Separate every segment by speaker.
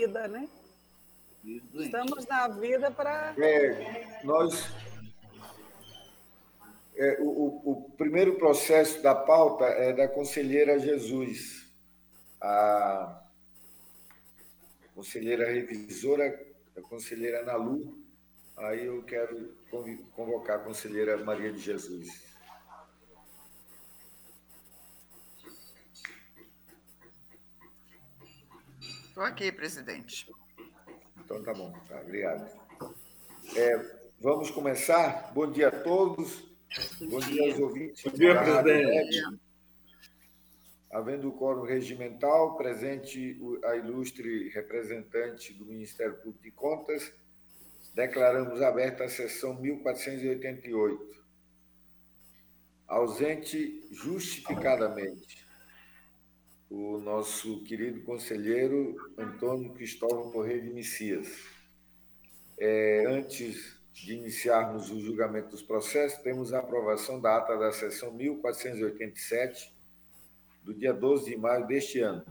Speaker 1: vida, né? Estamos na vida para.
Speaker 2: É, nós. É, o, o, primeiro processo da pauta é da conselheira Jesus, a conselheira revisora, a conselheira Nalu. Aí eu quero convocar a conselheira Maria de Jesus.
Speaker 3: Estou aqui, presidente.
Speaker 2: Então tá bom, tá, obrigado. É, vamos começar. Bom dia a todos. Bom, Bom dia. dia aos ouvintes.
Speaker 4: Bom dia, presidente.
Speaker 2: Havendo o quórum regimental, presente a ilustre representante do Ministério Público de Contas, declaramos aberta a sessão 1488. Ausente justificadamente o nosso querido conselheiro Antônio Cristóvão Correia de Messias. É, antes de iniciarmos o julgamento dos processos, temos a aprovação da ata da sessão 1487, do dia 12 de maio deste ano.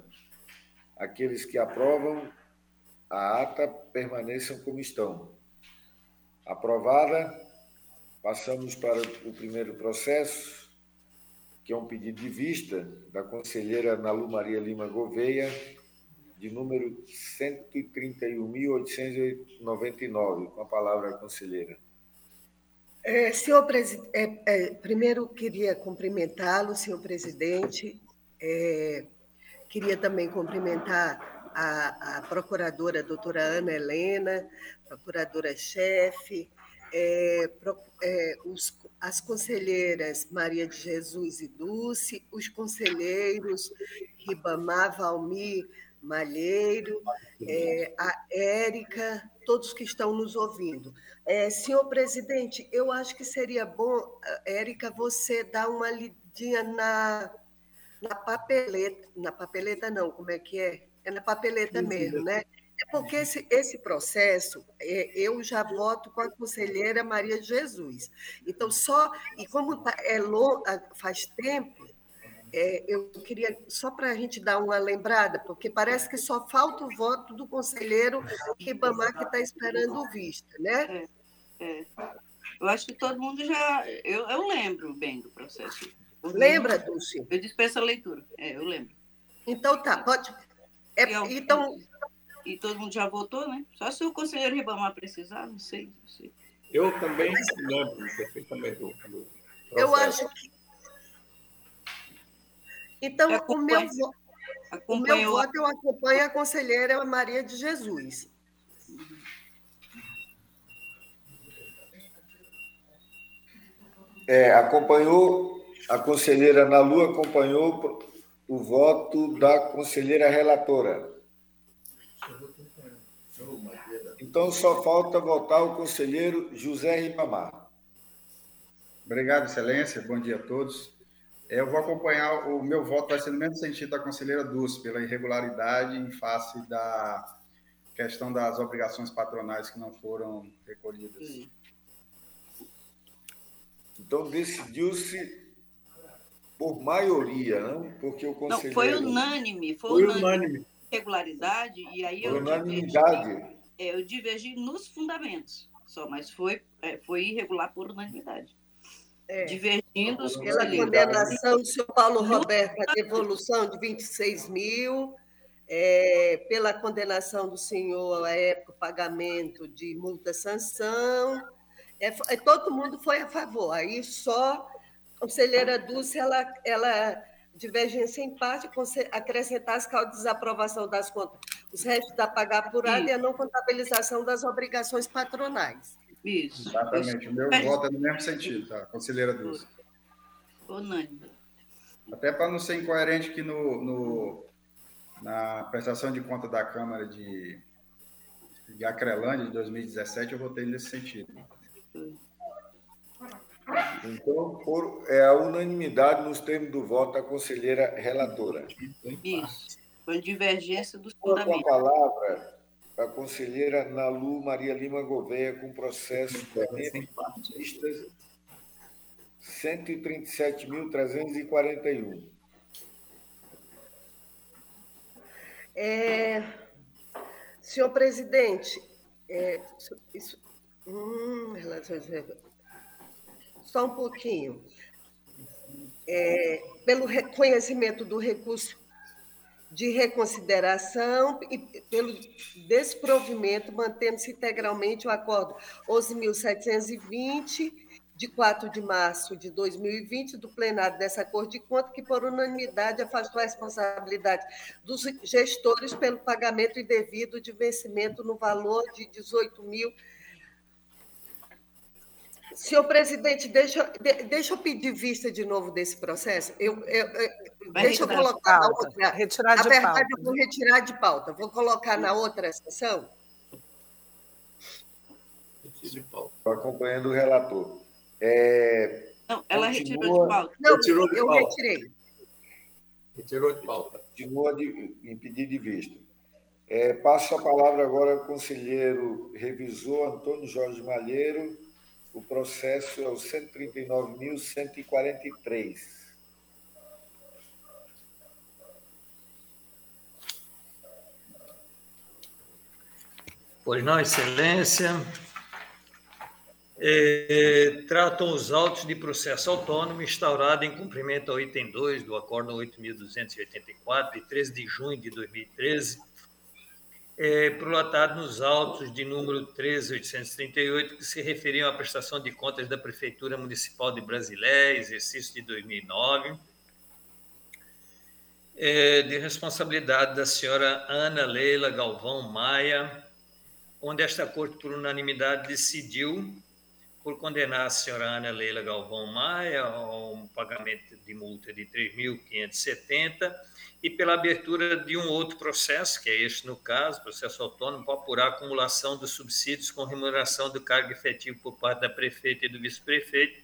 Speaker 2: Aqueles que aprovam a ata permaneçam como estão. Aprovada, passamos para o primeiro processo, que é um pedido de vista da conselheira Nalu Maria Lima Gouveia, de número 131.899. Com a palavra, conselheira.
Speaker 5: É, senhor presidente, é, é, primeiro queria cumprimentá-lo, senhor presidente. É, queria também cumprimentar a, a procuradora doutora Ana Helena, procuradora-chefe, é, é, os, as conselheiras Maria de Jesus e Dulce, os conselheiros Ribamar, Valmir, Malheiro, é, a Érica, todos que estão nos ouvindo. É, senhor presidente, eu acho que seria bom, Érica, você dar uma lidinha na, na papeleta, na papeleta não, como é que é? É na papeleta mesmo, né? É porque esse, esse processo, é, eu já voto com a conselheira Maria Jesus. Então, só. E como tá, é long, faz tempo, é, eu queria, só para a gente dar uma lembrada, porque parece que só falta o voto do conselheiro Ribamar, que está esperando o vista, né?
Speaker 6: É, é. Eu acho que todo mundo já. Eu, eu lembro bem do processo.
Speaker 5: Lembra, Dulce?
Speaker 6: Eu dispenso a leitura, é, eu lembro.
Speaker 5: Então tá, pode. É, então,
Speaker 6: e todo mundo já votou, né? Só se o conselheiro Ribamar precisar, não sei. Não sei.
Speaker 4: Eu também lembro perfeitamente do,
Speaker 5: do Eu acho que. Então, o meu, o meu voto eu acompanho a conselheira Maria de Jesus.
Speaker 2: É, acompanhou, a conselheira Nalu acompanhou o voto da conselheira relatora. Então só falta votar o conselheiro José Ribamar.
Speaker 7: Obrigado, Excelência. Bom dia a todos. Eu vou acompanhar, o meu voto vai ser no mesmo sentido da conselheira Dulce, pela irregularidade em face da questão das obrigações patronais que não foram recolhidas.
Speaker 2: Então decidiu-se por maioria, não? Porque o conselheiro...
Speaker 6: Não, foi unânime. Foi, foi unânime. unânime. Regularidade, e aí eu...
Speaker 2: Unanimidade
Speaker 6: é, eu divergi nos fundamentos só, mas foi, é, foi irregular por unanimidade. É. Divergindo os
Speaker 5: Pela condenação do senhor Paulo Roberto à devolução de 26 mil, é, pela condenação do senhor à época pagamento de multa-sanção, é, é, todo mundo foi a favor. Aí só a conselheira Dulce, ela, ela divergência em parte, acrescentar as causas de desaprovação das contas, os restos da pagar apurada e a não contabilização das obrigações patronais.
Speaker 6: Isso.
Speaker 7: Exatamente. O meu voto é no mesmo sentido, tá? Conselheira Dulce.
Speaker 6: Unânime.
Speaker 7: Até para não ser incoerente que no, no, na prestação de conta da Câmara de, de Acrelândia de 2017, eu votei nesse sentido.
Speaker 2: Então, por, é a unanimidade nos termos do voto da conselheira relatora.
Speaker 6: Isso. Foi divergência dos
Speaker 2: fundamentos. Com a palavra, a conselheira Nalu Maria Lima Gouveia, com processo de vistas 137.341.
Speaker 5: É, senhor presidente, é, isso, hum, só um pouquinho. É, pelo reconhecimento do recurso de reconsideração e pelo desprovimento, mantendo-se integralmente o acordo 11.720, de 4 de março de 2020, do plenário dessa Corte de Contas, que, por unanimidade, afastou a responsabilidade dos gestores pelo pagamento indevido de vencimento no valor de 18 mil Senhor presidente, deixa, deixa eu pedir vista de novo desse processo. Eu, eu, eu deixa eu colocar na outra. Retirar de verdade, pauta. eu vou retirar de pauta. Vou colocar na outra sessão.
Speaker 2: Estou acompanhando o relator. É,
Speaker 6: não, ela continua... retirou de pauta.
Speaker 5: Não, retirou de eu pauta. retirei.
Speaker 4: Retirou de pauta.
Speaker 2: Continua de, em pedido de vista. É, passo a palavra agora ao conselheiro revisor Antônio Jorge Malheiro o processo é o 139.143.
Speaker 8: Pois não, Excelência. É, tratam os autos de processo autônomo instaurado em cumprimento ao item 2 do Acordo 8.284, de 13 de junho de 2013, é, prolotado nos autos de número 13838, que se referiam à prestação de contas da Prefeitura Municipal de Brasilé, exercício de 2009, é, de responsabilidade da senhora Ana Leila Galvão Maia, onde esta Corte, por unanimidade, decidiu por condenar a senhora Ana Leila Galvão Maia a um pagamento de multa de 3.570 e pela abertura de um outro processo, que é este no caso, processo autônomo, para apurar a acumulação dos subsídios com remuneração do cargo efetivo por parte da prefeita e do vice-prefeito,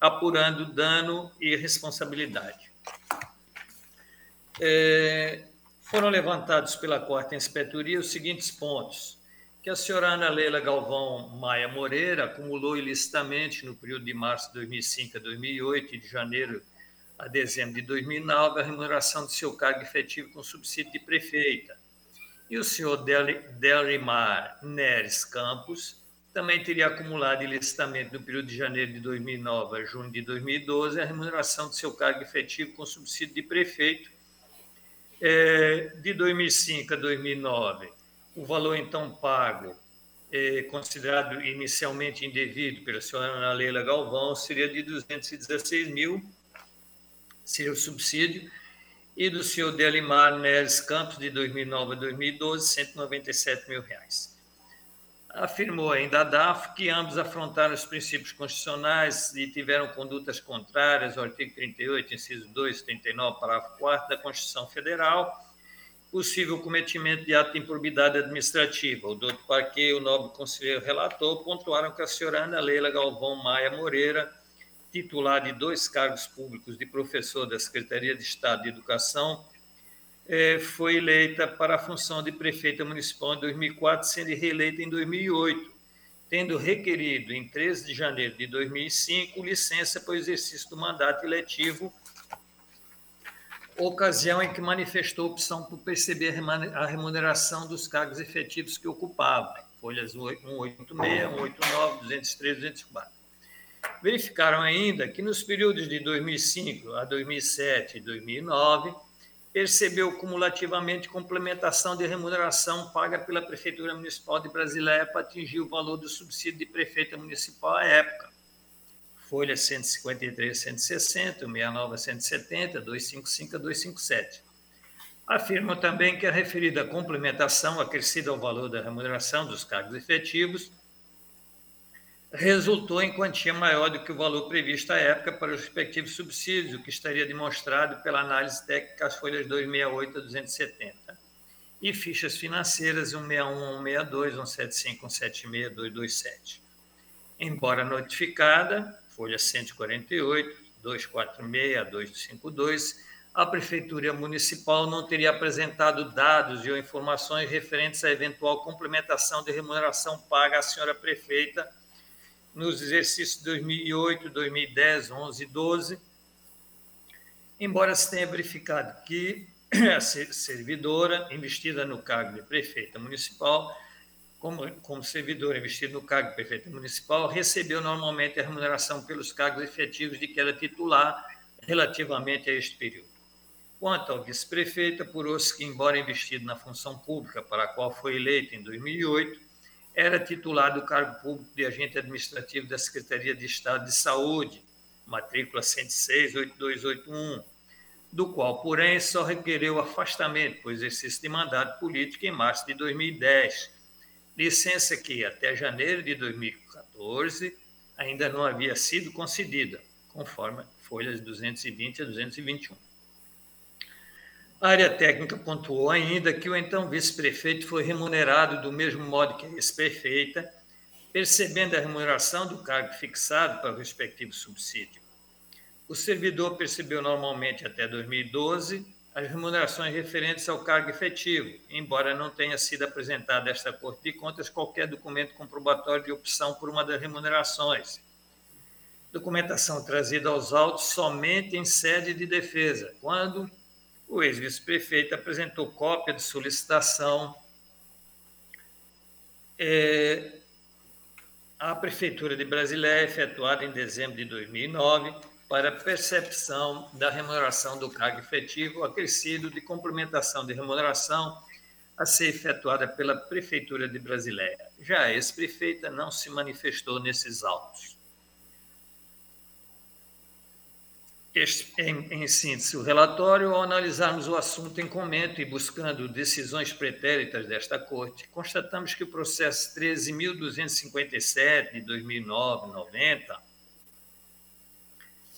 Speaker 8: apurando dano e responsabilidade. É, foram levantados pela quarta inspetoria os seguintes pontos: que a senhora Ana Leila Galvão Maia Moreira acumulou ilicitamente no período de março de 2005 a 2008 e de janeiro a dezembro de 2009 a remuneração de seu cargo efetivo com subsídio de prefeita. E o senhor Delimar Neres Campos também teria acumulado ilicitamente no período de janeiro de 2009 a junho de 2012 a remuneração de seu cargo efetivo com subsídio de prefeito é, de 2005 a 2009. O valor então pago, é, considerado inicialmente indevido pela senhora Ana Leila Galvão, seria de 216 mil seria o subsídio, e do senhor Delimar Neres Campos, de 2009 a 2012, 197 mil reais. Afirmou ainda a DAF que ambos afrontaram os princípios constitucionais e tiveram condutas contrárias ao artigo 38, inciso 2, 39, parágrafo 4 da Constituição Federal, possível cometimento de ato de improbidade administrativa. O doutor Parque o nobre conselheiro relator pontuaram que a senhora Ana Leila Galvão Maia Moreira titular de dois cargos públicos de professor da Secretaria de Estado de Educação, é, foi eleita para a função de prefeita municipal em 2004, sendo reeleita em 2008, tendo requerido, em 13 de janeiro de 2005, licença para o exercício do mandato eletivo, ocasião em que manifestou opção por perceber a remuneração dos cargos efetivos que ocupava, folhas 186, 189, 203, 204. Verificaram ainda que nos períodos de 2005 a 2007 e 2009, percebeu cumulativamente complementação de remuneração paga pela Prefeitura Municipal de Brasileia para atingir o valor do subsídio de prefeita municipal à época. Folha 153 160, 69 170, 255 a 257. Afirmam também que a referida complementação acrescida ao valor da remuneração dos cargos efetivos resultou em quantia maior do que o valor previsto à época para os respectivos subsídios, o que estaria demonstrado pela análise técnica às folhas 268 a 270. E fichas financeiras 161, 162, 175, 176, 227. Embora notificada, folha 148, 246 a 252, a Prefeitura Municipal não teria apresentado dados e ou informações referentes à eventual complementação de remuneração paga à senhora prefeita nos exercícios 2008, 2010, 11 e 12, embora se tenha verificado que a servidora investida no cargo de prefeita municipal, como, como servidora investida no cargo de prefeita municipal, recebeu normalmente a remuneração pelos cargos efetivos de que era titular relativamente a este período. Quanto ao vice-prefeito, apurou-se que, embora investido na função pública para a qual foi eleito em 2008, era titular do cargo público de agente administrativo da Secretaria de Estado de Saúde, matrícula 106-8281, do qual, porém, só requereu afastamento por exercício de mandato político em março de 2010, licença que, até janeiro de 2014, ainda não havia sido concedida, conforme folhas 220 a 221. A área técnica pontuou ainda que o então vice-prefeito foi remunerado do mesmo modo que a ex-prefeita, percebendo a remuneração do cargo fixado para o respectivo subsídio. O servidor percebeu normalmente até 2012 as remunerações referentes ao cargo efetivo, embora não tenha sido apresentado a esta Corte de Contas qualquer documento comprobatório de opção por uma das remunerações. Documentação trazida aos autos somente em sede de defesa, quando o ex-vice-prefeito apresentou cópia de solicitação é, à Prefeitura de Brasileia, efetuada em dezembro de 2009, para percepção da remuneração do cargo efetivo acrescido de complementação de remuneração a ser efetuada pela Prefeitura de Brasileia. Já a ex-prefeita não se manifestou nesses autos. Este, em, em, síntese, o relatório, ao analisarmos o assunto em comento e buscando decisões pretéritas desta Corte, constatamos que o processo 13.257 de 2009-90,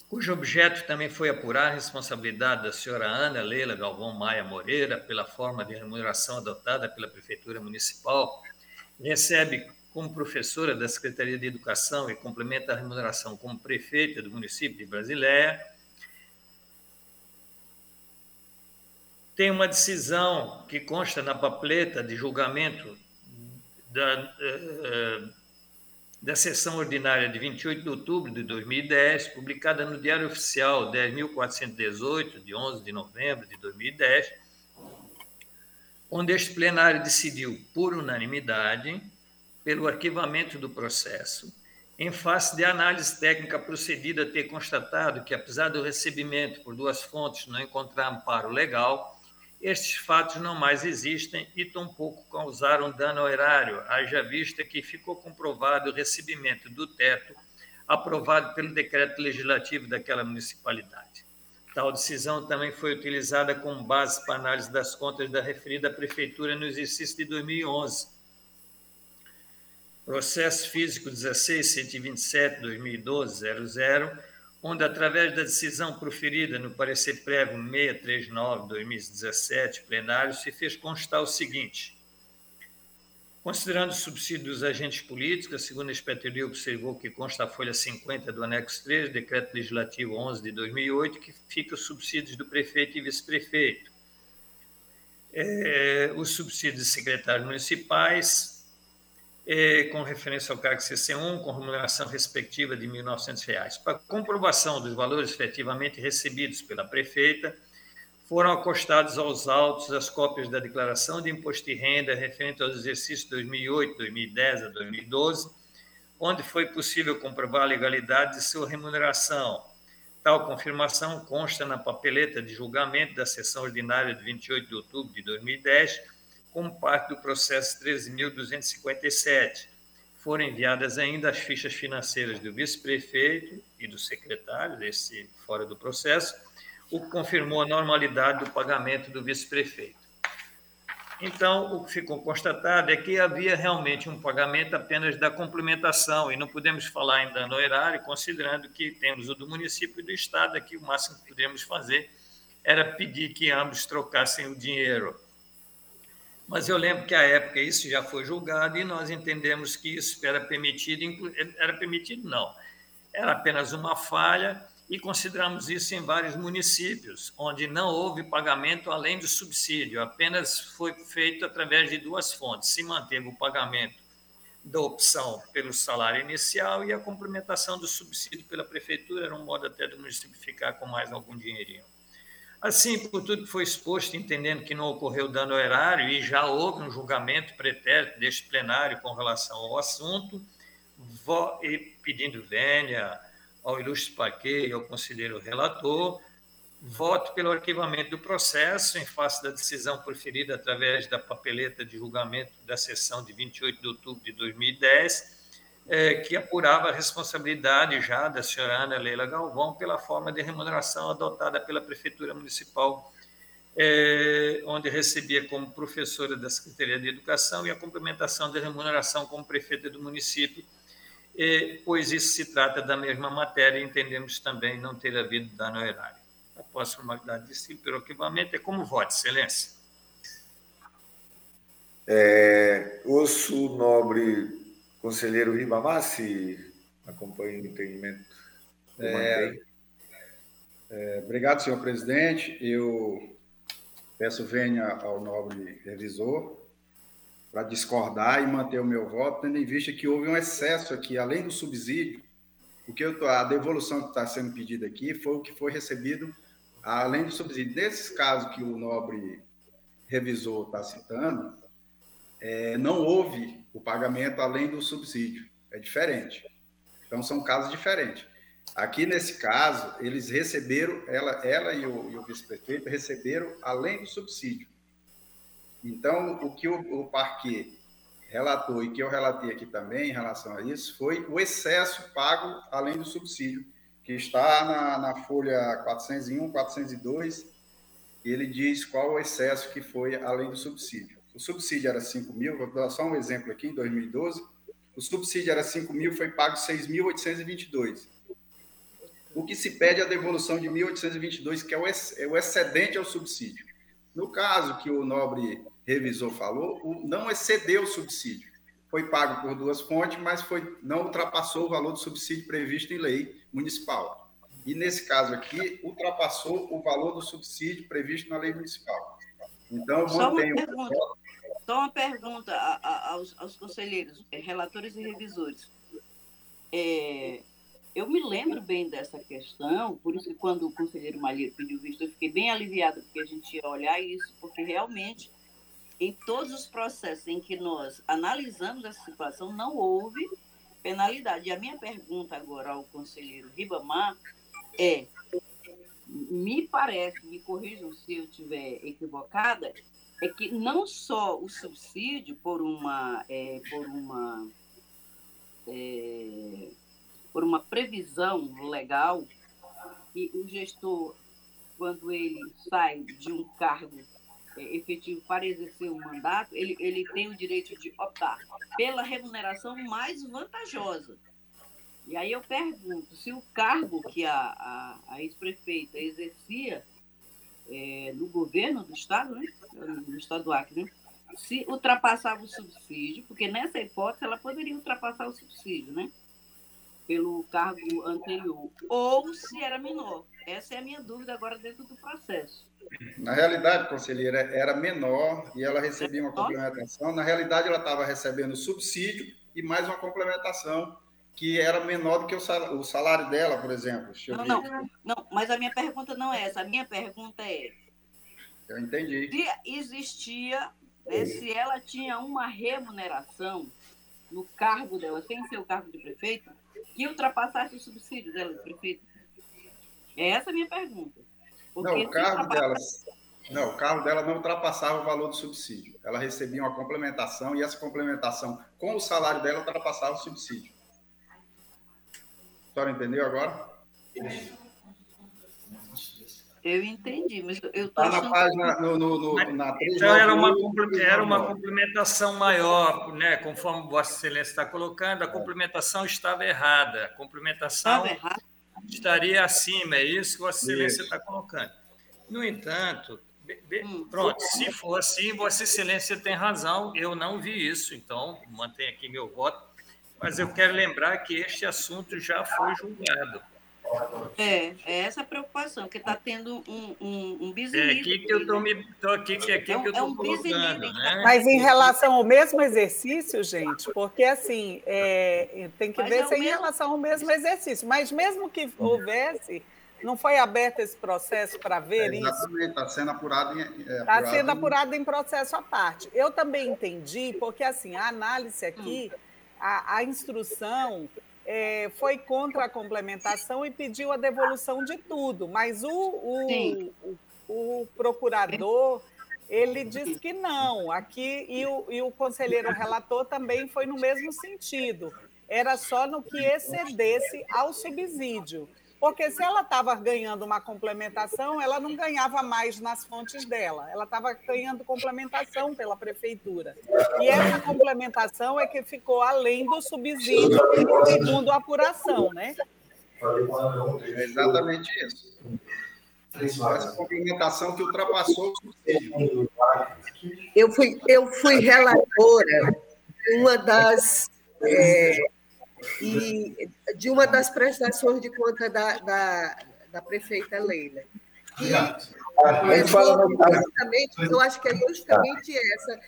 Speaker 8: cujo objeto também foi apurar a responsabilidade da senhora Ana Leila Galvão Maia Moreira pela forma de remuneração adotada pela Prefeitura Municipal, recebe como professora da Secretaria de Educação e complementa a remuneração como prefeita do município de Brasileia, tem uma decisão que consta na papeleta de julgamento da, eh, da sessão ordinária de 28 de outubro de 2010, publicada no Diário Oficial 10.418, de 11 de novembro de 2010, onde este plenário decidiu, por unanimidade, pelo arquivamento do processo, em face de análise técnica procedida ter constatado que, apesar do recebimento por duas fontes não encontrar amparo legal, estes fatos não mais existem e tampouco causaram dano ao erário, haja vista que ficou comprovado o recebimento do teto aprovado pelo decreto legislativo daquela municipalidade. Tal decisão também foi utilizada como base para análise das contas da referida prefeitura no exercício de 2011. Processo físico 16.127, 2012, 00, onde, através da decisão proferida no parecer prévio 639-2017, plenário, se fez constar o seguinte. Considerando o subsídio dos agentes políticos, a segunda inspetoria observou que consta a folha 50 do anexo 3, decreto legislativo 11 de 2008, que fica os subsídios do prefeito e vice-prefeito. É, os subsídios secretários municipais, com referência ao cargo CC1, com remuneração respectiva de R$ 1.900. Para comprovação dos valores efetivamente recebidos pela prefeita, foram acostados aos autos as cópias da declaração de imposto de renda referente aos exercícios 2008, 2010 a 2012, onde foi possível comprovar a legalidade de sua remuneração. Tal confirmação consta na papeleta de julgamento da sessão ordinária de 28 de outubro de 2010, como parte do processo 13.257. Foram enviadas ainda as fichas financeiras do vice-prefeito e do secretário, desse fora do processo, o que confirmou a normalidade do pagamento do vice-prefeito. Então, o que ficou constatado é que havia realmente um pagamento apenas da complementação, e não podemos falar em dano erário, considerando que temos o do município e do Estado, aqui o máximo que poderíamos fazer era pedir que ambos trocassem o dinheiro mas eu lembro que à época isso já foi julgado e nós entendemos que isso era permitido, era permitido não, era apenas uma falha e consideramos isso em vários municípios, onde não houve pagamento além do subsídio, apenas foi feito através de duas fontes. Se manteve o pagamento da opção pelo salário inicial e a complementação do subsídio pela prefeitura, era um modo até do município ficar com mais algum dinheirinho. Assim, por tudo que foi exposto, entendendo que não ocorreu dano ao erário e já houve um julgamento pretérito deste plenário com relação ao assunto, e pedindo vênia ao ilustre Paquet e ao conselheiro relator, voto pelo arquivamento do processo em face da decisão proferida através da papeleta de julgamento da sessão de 28 de outubro de 2010, é, que apurava a responsabilidade já da senhora Ana Leila Galvão pela forma de remuneração adotada pela Prefeitura Municipal, é, onde recebia como professora da Secretaria de Educação e a complementação da remuneração como prefeita do município, é, pois isso se trata da mesma matéria e entendemos também não ter havido dano ao erário. Após formalidade de estilo pelo arquivamento, é como voto, excelência.
Speaker 2: É, ouço nobre Conselheiro Ribamar, se acompanha o entendimento.
Speaker 7: É, é, obrigado, senhor presidente. Eu peço venha ao nobre revisor para discordar e manter o meu voto, tendo em vista que houve um excesso aqui, além do subsídio, o que eu, a devolução que está sendo pedida aqui foi o que foi recebido além do subsídio. Nesses casos que o nobre revisor está citando, é, não houve o pagamento além do subsídio. É diferente. Então, são casos diferentes. Aqui, nesse caso, eles receberam, ela, ela e o, o vice-prefeito receberam além do subsídio. Então, o que o, o parquê relatou e que eu relatei aqui também em relação a isso foi o excesso pago além do subsídio, que está na, na folha 401, 402, e ele diz qual o excesso que foi além do subsídio o subsídio era 5 mil, vou dar só um exemplo aqui, em 2012, o subsídio era 5 mil, foi pago 6.822. O que se pede é a devolução de 1.822, que é o excedente ao subsídio. No caso que o nobre revisor falou, não excedeu o subsídio. Foi pago por duas fontes, mas foi, não ultrapassou o valor do subsídio previsto em lei municipal. E nesse caso aqui, ultrapassou o valor do subsídio previsto na lei municipal. Então, eu mantenho.
Speaker 6: Só uma pergunta aos, aos conselheiros, eh, relatores e revisores. É, eu me lembro bem dessa questão, por isso que quando o conselheiro Malheiro pediu visto, eu fiquei bem aliviada, porque a gente ia olhar isso, porque realmente, em todos os processos em que nós analisamos essa situação, não houve penalidade. E a minha pergunta agora ao conselheiro Ribamar é: me parece, me corrijam se eu estiver equivocada, é que não só o subsídio por uma, é, por uma, é, por uma previsão legal, que o gestor, quando ele sai de um cargo é, efetivo para exercer um mandato, ele, ele tem o direito de optar pela remuneração mais vantajosa. E aí eu pergunto, se o cargo que a, a, a ex-prefeita exercia é, no governo do Estado, né? no Estado do Acre, né? se ultrapassava o subsídio, porque nessa hipótese ela poderia ultrapassar o subsídio, né? Pelo cargo anterior, ou se era menor. Essa é a minha dúvida agora dentro do processo.
Speaker 7: Na realidade, conselheira, era menor e ela recebia uma complementação. Na realidade, ela estava recebendo subsídio e mais uma complementação que era menor do que o salário dela, por exemplo.
Speaker 6: Não, não, não, mas a minha pergunta não é essa. A minha pergunta é.
Speaker 7: Eu entendi.
Speaker 6: Se existia, né, se ela tinha uma remuneração no cargo dela, sem ser o cargo de prefeito, que ultrapassasse o subsídio dela de prefeito. É essa a minha pergunta.
Speaker 7: Porque não, o cargo dela. Não, o cargo dela não ultrapassava o valor do subsídio. Ela recebia uma complementação e essa complementação com o salário dela ultrapassava o subsídio senhora entendeu agora?
Speaker 6: Eu entendi, mas eu
Speaker 7: Está na página, no, no, no, na
Speaker 8: Então, era uma, era uma complementação maior, né? conforme Vossa Excelência está colocando, a complementação estava errada. A complementação estaria acima, é isso que Vossa Excelência está colocando. No entanto, hum. pronto, se for assim, Vossa Excelência tem razão, eu não vi isso, então mantenho aqui meu voto mas eu quero lembrar que este assunto já foi julgado.
Speaker 6: É, é essa a preocupação, porque está tendo um, um, um
Speaker 8: É aqui que eu estou me tô aqui, que é aqui é um, que eu estou é um colocando, né?
Speaker 1: Mas em relação ao mesmo exercício, gente, porque assim, é, tem que mas ver é se é em relação ao mesmo exercício, mas mesmo que houvesse, Não foi aberto esse processo para ver
Speaker 7: é,
Speaker 1: isso?
Speaker 7: Exatamente, está sendo apurado em.
Speaker 1: Está é, sendo apurado em processo à parte. Eu também entendi, porque assim, a análise aqui, a, a instrução é, foi contra a complementação e pediu a devolução de tudo, mas o, o, o, o procurador ele disse que não. Aqui, e o, e o conselheiro relator também foi no mesmo sentido. Era só no que excedesse ao subsídio. Porque se ela estava ganhando uma complementação, ela não ganhava mais nas fontes dela, ela estava ganhando complementação pela prefeitura. E essa complementação é que ficou além do subsídio, segundo a apuração, né?
Speaker 7: É exatamente isso. Essa complementação que ultrapassou o subsídio.
Speaker 5: Eu fui, eu fui relatora uma das é, e de uma das prestações de conta da, da, da prefeita Leila. E é justamente, eu acho que é justamente essa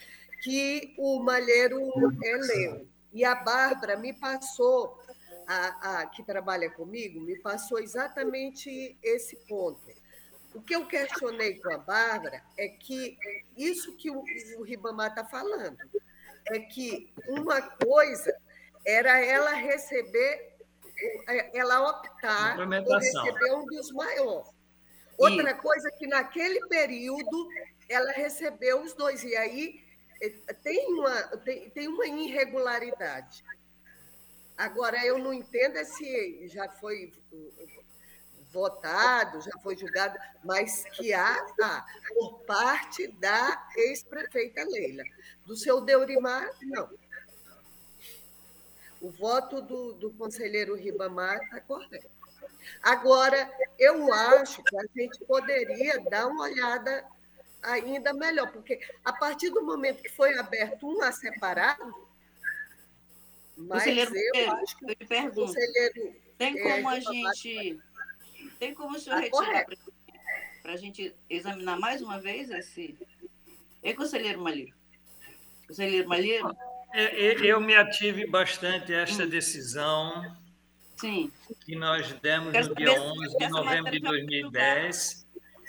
Speaker 5: que o Malheiro é, leu. E a Bárbara me passou, a, a, que trabalha comigo, me passou exatamente esse ponto. O que eu questionei com a Bárbara é que isso que o, o Ribamar está falando, é que uma coisa era ela receber, ela optar por receber um dos maiores. Outra e... coisa que naquele período ela recebeu os dois, e aí eh, tem uma, tem, tem uma irregularidade. Agora, eu não entendo se já foi votado, já foi julgado, mas que há, há por parte da ex-prefeita Leila. Do seu Deurimar, não. O voto do, do conselheiro Ribamar está correto. Agora, eu acho que a gente poderia dar uma olhada ainda melhor, porque a partir do momento que foi aberto um a separado,
Speaker 6: mas conselheiro, eu acho que eu pergunto, conselheiro tem é, como é, a gente tem como o senhor retirar para a gente examinar mais uma vez esse. É conselheiro Malheiro? Conselheiro Malheiro?
Speaker 8: É, é, eu me ative bastante a esta decisão
Speaker 6: Sim.
Speaker 8: que nós demos no dia 11 de novembro de 2010,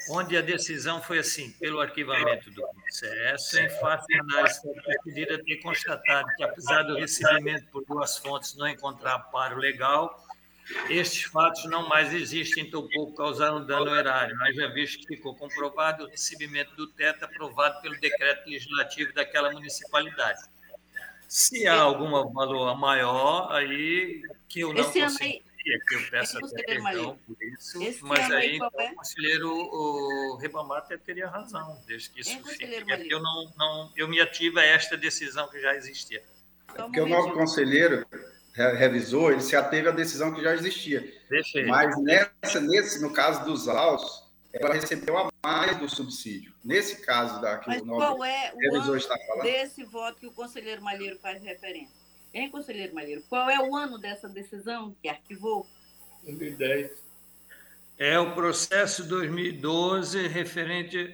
Speaker 8: onde a decisão foi assim, pelo arquivamento do processo, em face da análise pedida ter constatado que, apesar do recebimento por duas fontes não encontrar paro legal, estes fatos não mais existem, tampouco causaram dano erário, mas já visto que ficou comprovado o recebimento do teto aprovado pelo decreto legislativo daquela municipalidade. Se há algum valor maior, aí que eu não consegui, que eu peço até perdão por isso, Esse mas aí, então, é? o conselheiro o Ribamar até teria razão, desde que isso fique, é eu, não, não, eu me ativo a esta decisão que já existia.
Speaker 7: É porque o novo conselheiro revisou, ele se ateve à decisão que já existia. Mas nessa, nesse, no caso dos autos, ela recebeu a mais do subsídio. Nesse caso da que
Speaker 6: Mas
Speaker 7: o
Speaker 6: qual é o ano está falando, desse voto que o conselheiro Malheiro faz referência? Hein, conselheiro Malheiro? Qual é o ano dessa decisão que arquivou?
Speaker 4: 2010.
Speaker 8: É o processo 2012 referente.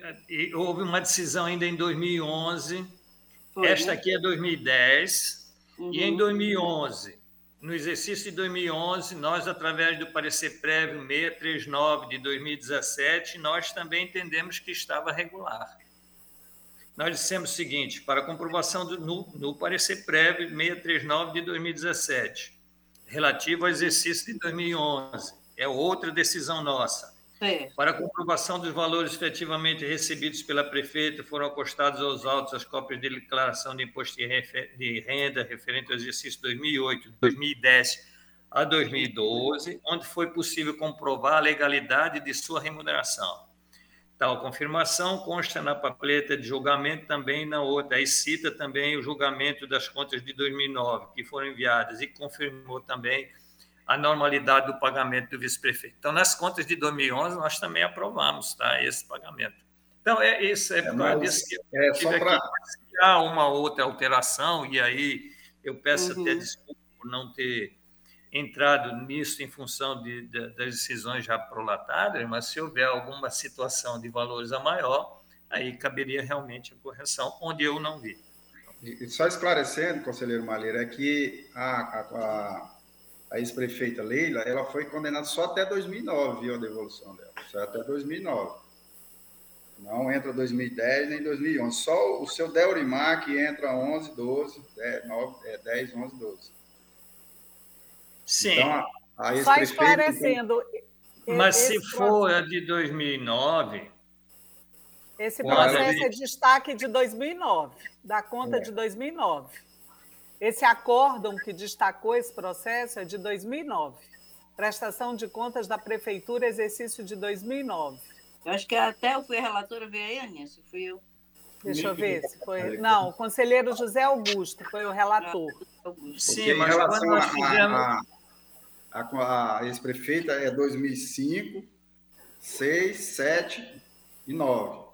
Speaker 8: Houve uma decisão ainda em 2011. Foi, Esta né? aqui é 2010. Uhum. E em 2011 no exercício de 2011, nós, através do parecer prévio 639 de 2017, nós também entendemos que estava regular. Nós dissemos o seguinte, para comprovação do, no, no parecer prévio 639 de 2017, relativo ao exercício de 2011, é outra decisão nossa. É. Para comprovação dos valores efetivamente recebidos pela prefeita, foram acostados aos autos as cópias de declaração de imposto de renda referente ao exercício 2008, 2010 a 2012, onde foi possível comprovar a legalidade de sua remuneração. Tal confirmação consta na papeleta de julgamento também na outra, aí cita também o julgamento das contas de 2009, que foram enviadas, e confirmou também a normalidade do pagamento do vice-prefeito. Então, nas contas de 2011, nós também aprovamos tá, esse pagamento. Então, é isso, é, é por causa disso que é, só se há uma outra alteração, e aí eu peço uhum. até desculpa por não ter entrado nisso em função de, de, das decisões já prolatadas, mas se houver alguma situação de valores a maior, aí caberia realmente a correção, onde eu não vi.
Speaker 7: E só esclarecendo, conselheiro Malheiro, é que a, a, a a ex-prefeita Leila, ela foi condenada só até 2009, viu, a devolução dela. Só até 2009. Não entra 2010 nem 2011. Só o seu Delrimar que entra 11, 12, 10, 9, 10 11, 12.
Speaker 8: Sim.
Speaker 7: Então, a, a
Speaker 1: Só esclarecendo.
Speaker 8: Mas se for a de 2009.
Speaker 1: Esse processo é destaque de 2009, da conta é. de 2009. Esse acórdão que destacou esse processo é de 2009. Prestação de contas da Prefeitura, exercício de 2009.
Speaker 6: Eu acho que até eu fui a relatora, veio aí, Aninha, se fui eu.
Speaker 1: Deixa eu ver se foi. Não, o conselheiro José Augusto foi o relator.
Speaker 7: Sim, mas quando nós fizemos. A, a, a ex-prefeita é 2005, 6, 7 e 9.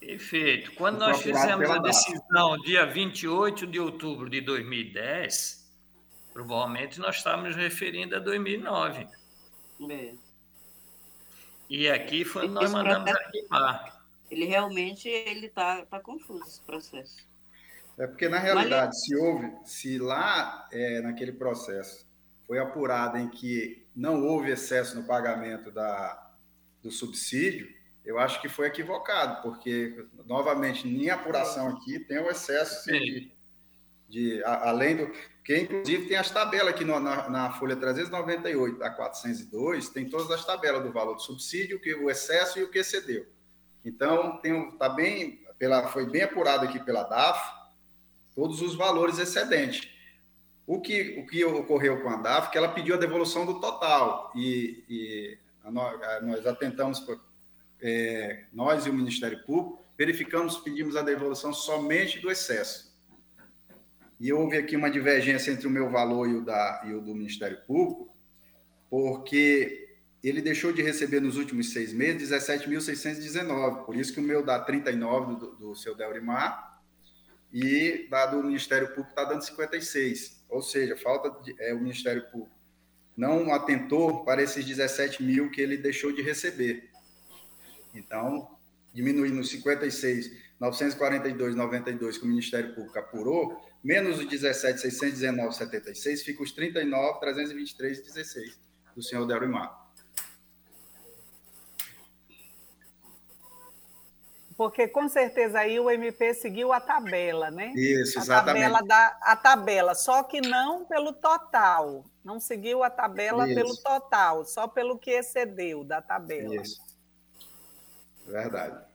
Speaker 8: Perfeito. Quando nós fizemos a decisão dia 28 de outubro de 2010, provavelmente nós estávamos referindo a 2009. É. E aqui foi onde nós mandamos arquivar.
Speaker 6: Ele realmente ele está tá confuso esse processo.
Speaker 7: É porque, na realidade, Mas... se houve, se lá é, naquele processo foi apurado em que não houve excesso no pagamento da, do subsídio, eu acho que foi equivocado, porque, novamente, nem apuração aqui tem o excesso de, de além do. Que, inclusive, tem as tabelas aqui no, na, na, folha 398 a 402, tem todas as tabelas do valor do subsídio, que o excesso e o que excedeu. Então, tem, tá bem, pela, foi bem apurado aqui pela DAF, todos os valores excedentes. O que, o que ocorreu com a DAF, que ela pediu a devolução do total, e, e nós, nós atentamos é, nós e o Ministério Público, verificamos, pedimos a devolução somente do excesso. E houve aqui uma divergência entre o meu valor e o, da, e o do Ministério Público, porque ele deixou de receber nos últimos seis meses 17.619, por isso que o meu dá 39 do, do seu Delrimar e da do Ministério Público está dando 56. Ou seja, falta de, é, o Ministério Público não atentou para esses 17 mil que ele deixou de receber. Então, diminuindo 56, 942, 92 que o Ministério Público apurou, menos os 17, 619, 76, fica os 39, 323 16 do senhor Delrimar.
Speaker 1: Porque com certeza aí o MP seguiu a tabela, né?
Speaker 7: Isso,
Speaker 1: exatamente. A tabela, da, a tabela, só que não pelo total. Não seguiu a tabela Isso. pelo total, só pelo que excedeu da tabela. Isso.
Speaker 7: Verdade.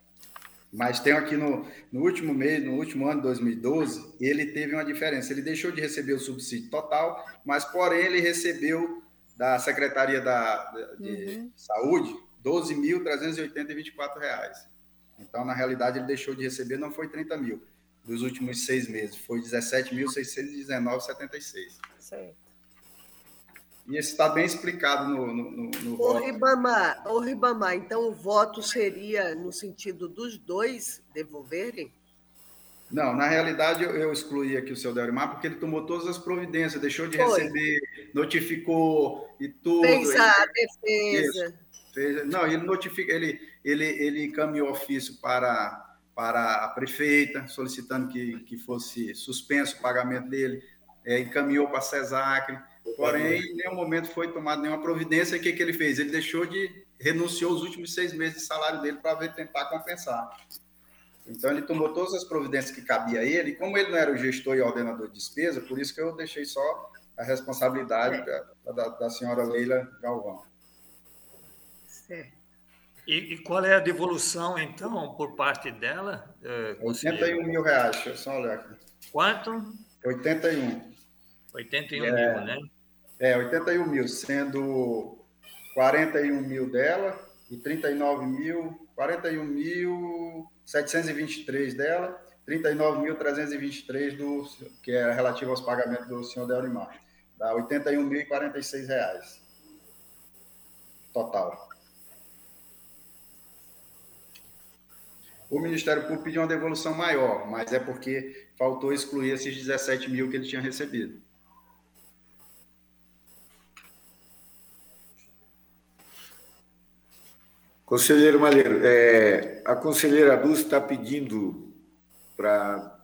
Speaker 7: Mas tem aqui no, no último mês, no último ano de 2012, ele teve uma diferença. Ele deixou de receber o subsídio total, mas porém ele recebeu da Secretaria da, de uhum. Saúde R$ 12.380,24. Então, na realidade, ele deixou de receber, não foi 30 mil dos últimos seis meses, foi 17.619,76. Certo. E esse está bem explicado no, no, no, no
Speaker 5: o. Ribamar, o Ribamar, então o voto seria no sentido dos dois devolverem?
Speaker 7: Não, na realidade eu, eu excluí aqui o seu Delmar porque ele tomou todas as providências, deixou de Foi. receber, notificou e tudo.
Speaker 5: Fez a defesa.
Speaker 7: Fez, não, ele notifica, ele, ele, ele encaminhou ofício para, para a prefeita, solicitando que, que fosse suspenso o pagamento dele, é, encaminhou para a CESACRE Porém, em nenhum momento foi tomada nenhuma providência. O que, que ele fez? Ele deixou de. renunciou os últimos seis meses de salário dele para tentar compensar. Então, ele tomou todas as providências que cabia a ele. E como ele não era o gestor e ordenador de despesa, por isso que eu deixei só a responsabilidade da, da, da senhora Leila Galvão.
Speaker 8: Certo. E, e, qual é a devolução, então, por parte dela?
Speaker 7: É, 81 mil reais, deixa eu só olhar aqui.
Speaker 8: Quanto?
Speaker 7: 81.
Speaker 8: 81 é, mil, né?
Speaker 7: É, 81 mil, sendo 41 mil dela e 39 mil, 41 mil 723 dela, 39.323 do que é relativo aos pagamentos do senhor Delmar. Dá 81.046 reais total. O Ministério Público pediu uma devolução maior, mas é porque faltou excluir esses 17 mil que ele tinha recebido.
Speaker 2: Conselheiro Malheiro, é, a conselheira Dulce está pedindo para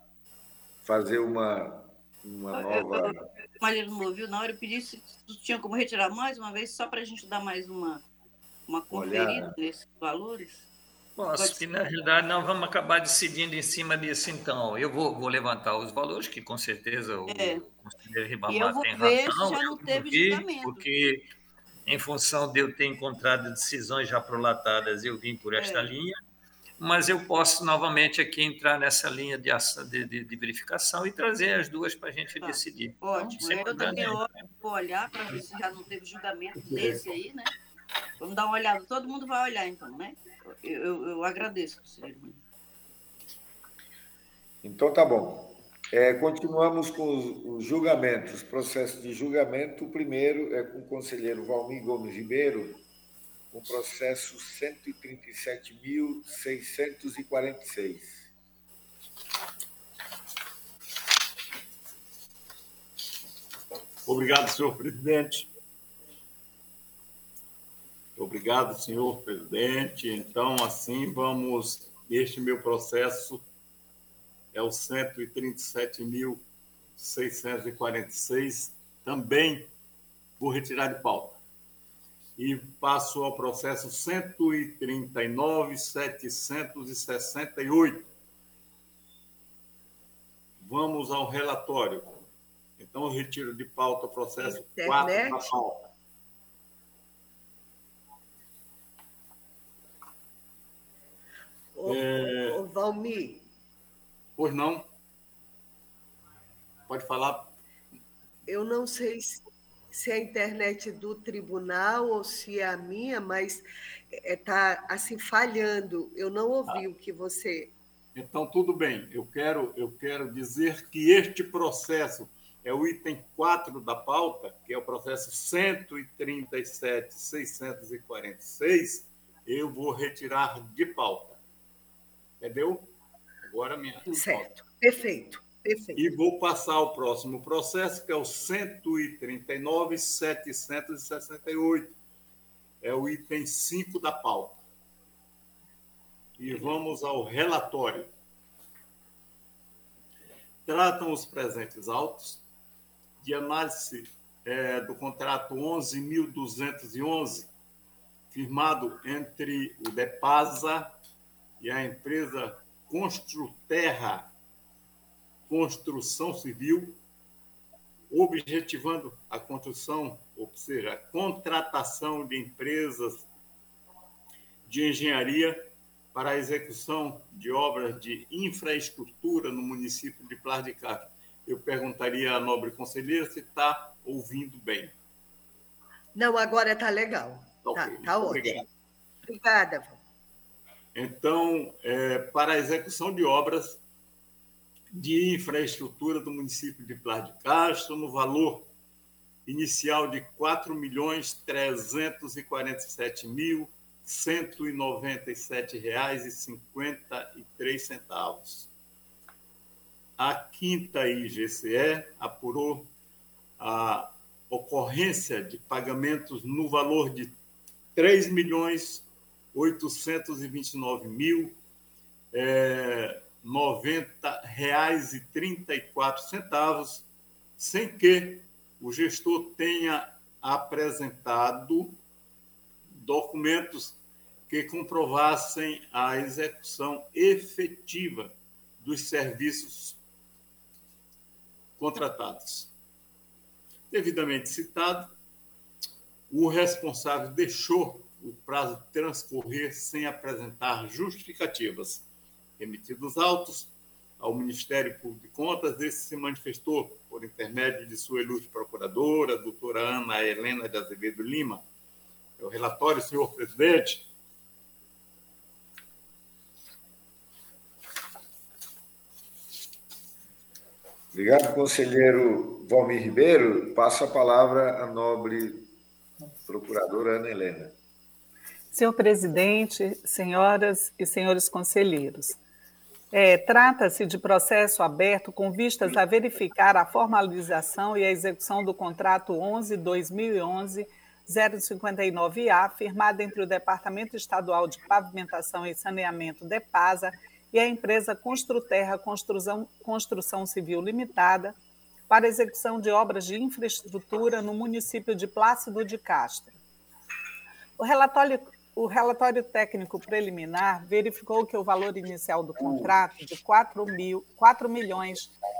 Speaker 2: fazer uma uma nova.
Speaker 6: Mas ele não me ouviu, na hora eu pedi se tu tinha como retirar mais uma vez, só para a gente dar mais uma, uma conferida Olha... nesses valores.
Speaker 8: Posso, que na realidade nós vamos acabar decidindo em cima disso então. Eu vou, vou levantar os valores, que com certeza o é. conselheiro Ribamar tem
Speaker 6: ver razão. Se já não teve julgamento.
Speaker 8: Porque em função de eu ter encontrado decisões já prolatadas, eu vim por esta é. linha, mas eu posso novamente aqui entrar nessa linha de, de, de, de verificação e trazer as duas para a gente tá. decidir.
Speaker 6: Então, Ótimo, então, eu também vou olhar para ver se já não teve julgamento desse aí, né? Vamos dar uma olhada, todo mundo vai olhar então, né? Eu, eu, eu agradeço, conselheiro.
Speaker 2: Então tá bom. É, continuamos com os, os julgamentos, processos de julgamento. O primeiro é com o conselheiro Valmir Gomes Ribeiro, com processo 137.646.
Speaker 9: Obrigado, senhor presidente. Obrigado, senhor presidente. Então, assim, vamos. Este meu processo é o 137.646. Também vou retirar de pauta. E passo ao processo 139.768. Vamos ao relatório. Então, eu retiro de pauta o processo 4 da pauta.
Speaker 5: Ô, é... ô Valmir.
Speaker 9: Pois não. Pode falar.
Speaker 5: Eu não sei se é a internet do tribunal ou se é a minha, mas está é, assim falhando. Eu não ouvi ah. o que você.
Speaker 9: Então, tudo bem. Eu quero, eu quero dizer que este processo é o item 4 da pauta, que é o processo 137.646. Eu vou retirar de pauta. Entendeu? Agora minha.
Speaker 5: Certo, perfeito. Perfeito.
Speaker 9: E vou passar ao próximo processo, que é o 139.768. É o item 5 da pauta. E vamos ao relatório. Tratam os presentes autos de análise é, do contrato 11.211, firmado entre o DEPASA e a empresa Construterra Construção Civil, objetivando a construção, ou seja, a contratação de empresas de engenharia para a execução de obras de infraestrutura no município de Plar de Castro. Eu perguntaria à nobre conselheira se está ouvindo bem.
Speaker 5: Não, agora está legal. Está okay, tá, tá ótimo. Obrigada.
Speaker 9: Então, é, para a execução de obras de infraestrutura do município de Plar de Castro, no valor inicial de R$ 4.397.197,53. A quinta IGCE apurou a ocorrência de pagamentos no valor de R$ 3 milhões 829 mil é, 90 reais e 34 centavos, sem que o gestor tenha apresentado documentos que comprovassem a execução efetiva dos serviços contratados. Devidamente citado, o responsável deixou o prazo transcorrer sem apresentar justificativas. Emitidos autos ao Ministério Público de Contas, esse se manifestou por intermédio de sua ilustre procuradora, doutora Ana Helena de Azevedo Lima. É o relatório, senhor presidente.
Speaker 2: Obrigado, conselheiro Valmir Ribeiro. Passo a palavra à nobre procuradora Ana Helena.
Speaker 1: Senhor presidente, senhoras e senhores conselheiros, é, trata-se de processo aberto com vistas a verificar a formalização e a execução do contrato 11-2011 059A, firmado entre o Departamento Estadual de Pavimentação e Saneamento DEPASA e a empresa Construterra Construção, Construção Civil Limitada, para execução de obras de infraestrutura no município de Plácido de Castro. O relatório, o relatório técnico preliminar verificou que o valor inicial do contrato de R$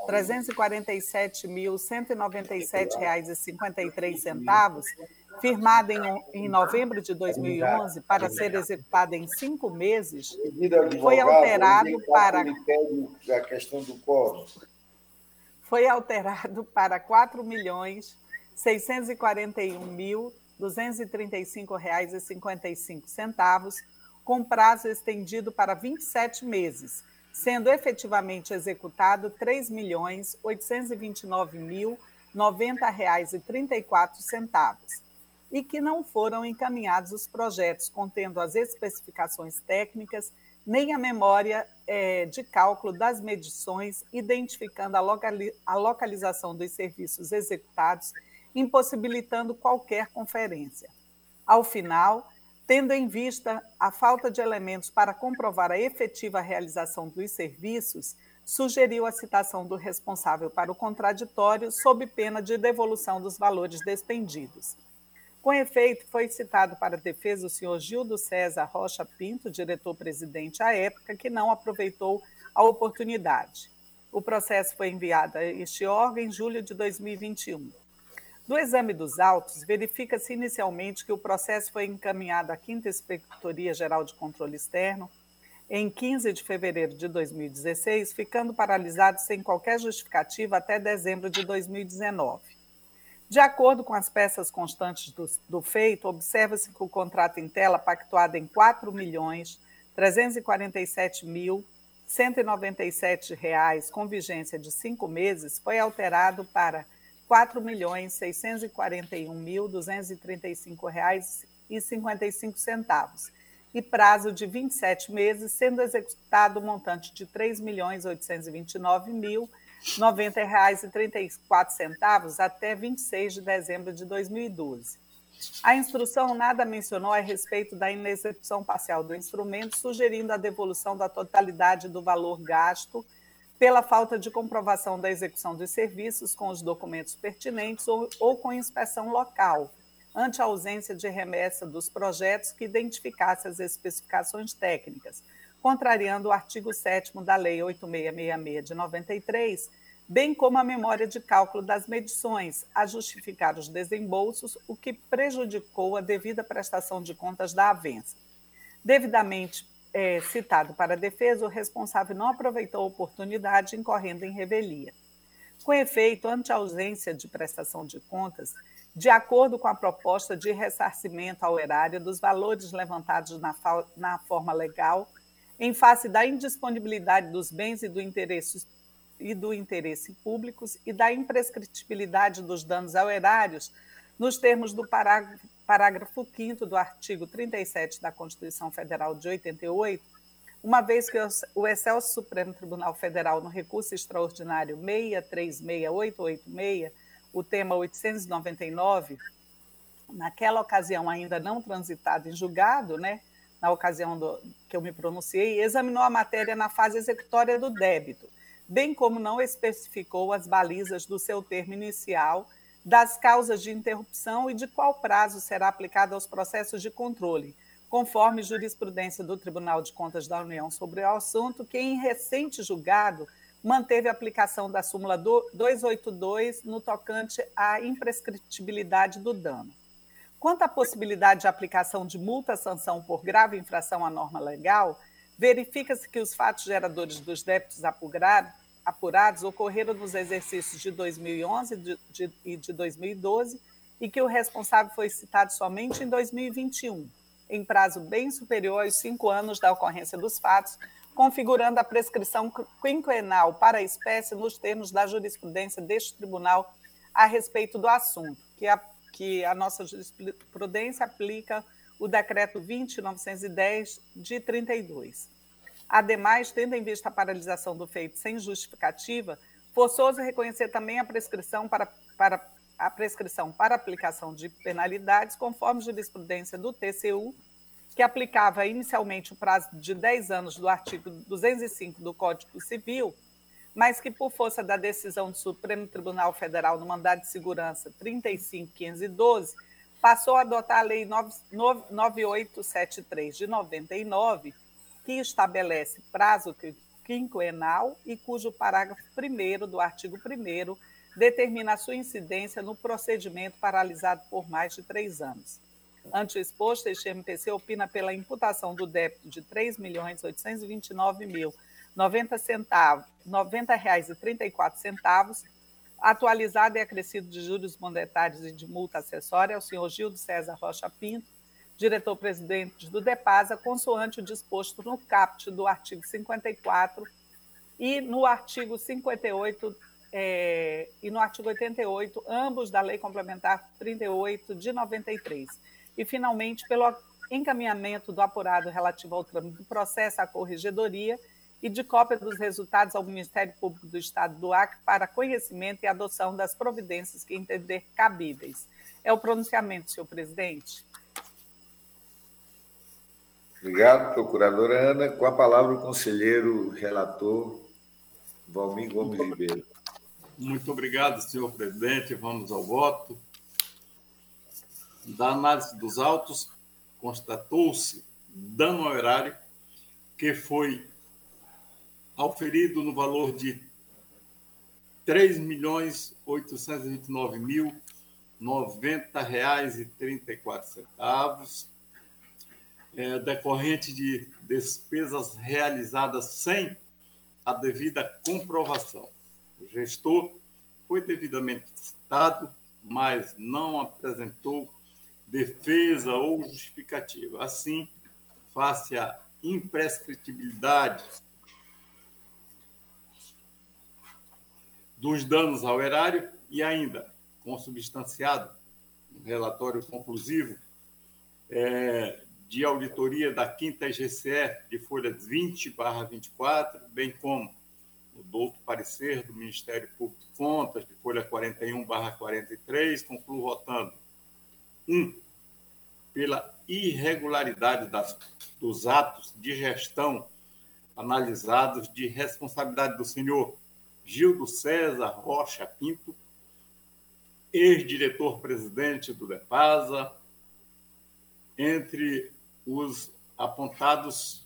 Speaker 1: 4.347.197,53 firmada em, em novembro de 2011 para ser executada em cinco meses, foi alterado para
Speaker 2: a questão do quórum.
Speaker 1: Foi alterado para R$ 4 milhões 641 mil R$ 235,55, com prazo estendido para 27 meses, sendo efetivamente executado R$ 3 milhões 829 mil R$ 90,34 e que não foram encaminhados os projetos contendo as especificações técnicas nem a memória é, de cálculo das medições, identificando a, locali a localização dos serviços executados, impossibilitando qualquer conferência. Ao final, tendo em vista a falta de elementos para comprovar a efetiva realização dos serviços, sugeriu a citação do responsável para o contraditório sob pena de devolução dos valores despendidos. Com efeito, foi citado para defesa o senhor Gildo César Rocha Pinto, diretor-presidente à época, que não aproveitou a oportunidade. O processo foi enviado a este órgão em julho de 2021. Do exame dos autos, verifica-se inicialmente que o processo foi encaminhado à 5 Inspetoria Geral de Controle Externo em 15 de fevereiro de 2016, ficando paralisado sem qualquer justificativa até dezembro de 2019. De acordo com as peças constantes do, do feito, observa-se que o contrato em tela, pactuado em R$ milhões mil reais, com vigência de cinco meses, foi alterado para R$ milhões mil reais e 55 centavos e prazo de 27 meses, sendo executado o montante de R$ milhões mil R$ 90,34 até 26 de dezembro de 2012. A instrução nada mencionou a respeito da inexecução parcial do instrumento, sugerindo a devolução da totalidade do valor gasto pela falta de comprovação da execução dos serviços com os documentos pertinentes ou, ou com inspeção local, ante a ausência de remessa dos projetos que identificasse as especificações técnicas, contrariando o artigo 7 da Lei 8666 de 93, bem como a memória de cálculo das medições, a justificar os desembolsos, o que prejudicou a devida prestação de contas da avença. Devidamente é, citado para a defesa, o responsável não aproveitou a oportunidade, incorrendo em revelia. Com efeito, ante a ausência de prestação de contas, de acordo com a proposta de ressarcimento ao erário dos valores levantados na, na forma legal, em face da indisponibilidade dos bens e do interesse, e do interesse públicos e da imprescritibilidade dos danos ao erários, nos termos do parágrafo, parágrafo 5 do artigo 37 da Constituição Federal de 88, uma vez que o Excelso Supremo Tribunal Federal, no recurso extraordinário 636886, o tema 899, naquela ocasião ainda não transitado em julgado, né, na ocasião do, que eu me pronunciei, examinou a matéria na fase executória do débito, bem como não especificou as balizas do seu termo inicial, das causas de interrupção e de qual prazo será aplicado aos processos de controle, conforme jurisprudência do Tribunal de Contas da União sobre o assunto, que em recente julgado manteve a aplicação da súmula 282 no tocante à imprescritibilidade do dano. Quanto à possibilidade de aplicação de multa-sanção por grave infração à norma legal, verifica-se que os fatos geradores dos débitos apurados ocorreram nos exercícios de 2011 e de 2012 e que o responsável foi citado somente em 2021, em prazo bem superior aos cinco anos da ocorrência dos fatos, configurando a prescrição quinquenal para a espécie nos termos da jurisprudência deste tribunal a respeito do assunto, que a que a nossa jurisprudência aplica o decreto 20.910 de 32. Ademais, tendo em vista a paralisação do feito sem justificativa, forçoso reconhecer também a prescrição para, para a prescrição para aplicação de penalidades, conforme jurisprudência do TCU, que aplicava inicialmente o prazo de 10 anos do artigo 205 do Código Civil, mas que, por força da decisão do Supremo Tribunal Federal no mandado de segurança 35512, passou a adotar a Lei 9873 de 99, que estabelece prazo quinquenal e cujo parágrafo 1 do artigo 1 determina a sua incidência no procedimento paralisado por mais de três anos. Ante o exposto, este MPC opina pela imputação do débito de R$ 3.829.090,34 atualizado e acrescido de juros monetários e de multa acessória ao senhor Gildo César Rocha Pinto, diretor-presidente do DEPASA, consoante o disposto no caput do artigo 54 e no artigo 58 é, e no artigo 88, ambos da Lei Complementar 38 de 93. E, finalmente, pelo encaminhamento do apurado relativo ao trâmite do processo à Corregedoria e de cópia dos resultados ao Ministério Público do Estado do Acre para conhecimento e adoção das providências que entender cabíveis. É o pronunciamento, senhor presidente.
Speaker 2: Obrigado, procuradora Ana. Com a palavra, o conselheiro relator Valmir Gomes Ribeiro.
Speaker 9: Muito obrigado, senhor presidente. Vamos ao voto. Da análise dos autos, constatou-se dano ao erário que foi auferido no valor de R$ 3.829.090,34, é, decorrente de despesas realizadas sem a devida comprovação. O gestor foi devidamente citado, mas não apresentou defesa ou justificativa. Assim, face à imprescritibilidade dos danos ao erário e ainda consubstanciado um relatório conclusivo é, de auditoria da 5 GCE de folhas 20 24, bem como o douto parecer do Ministério Público de Contas, de folha 41 43, concluo votando. 1. Um, pela irregularidade das, dos atos de gestão analisados de responsabilidade do senhor Gildo César Rocha Pinto, ex-diretor-presidente do DEPASA, entre os apontados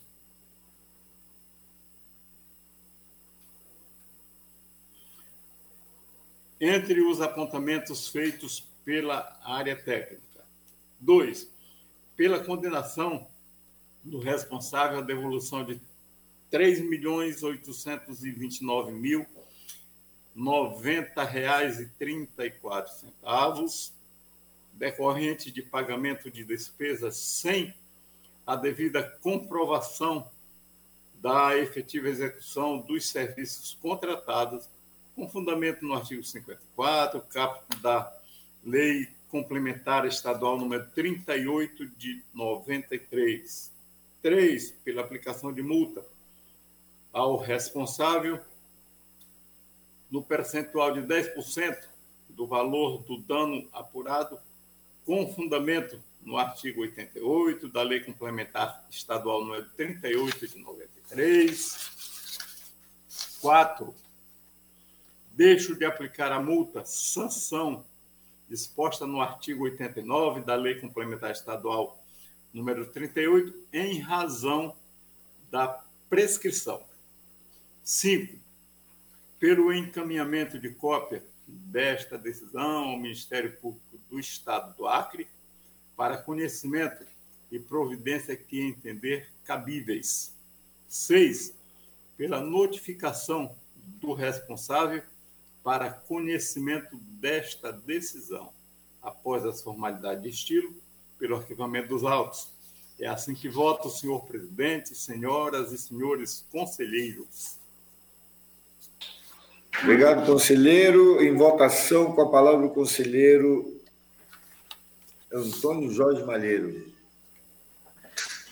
Speaker 9: entre os apontamentos feitos pela área técnica. Dois, pela condenação do responsável à devolução de R$ 3.829.090,34, decorrente de pagamento de despesas sem a devida comprovação da efetiva execução dos serviços contratados com fundamento no artigo 54, caput da Lei Complementar Estadual número 38 de 93. 3. Pela aplicação de multa ao responsável no percentual de 10% do valor do dano apurado com fundamento no artigo 88 da Lei Complementar Estadual número 38 de 93. 4 deixo de aplicar a multa, sanção, disposta no artigo 89 da Lei Complementar Estadual número 38, em razão da prescrição. 5. Pelo encaminhamento de cópia desta decisão ao Ministério Público do Estado do Acre, para conhecimento e providência que entender cabíveis. 6. Pela notificação do responsável para conhecimento desta decisão, após as formalidades de estilo, pelo arquivamento dos autos. É assim que vota o senhor presidente, senhoras e senhores conselheiros.
Speaker 2: Obrigado, conselheiro. Em votação, com a palavra o conselheiro Antônio Jorge Malheiro.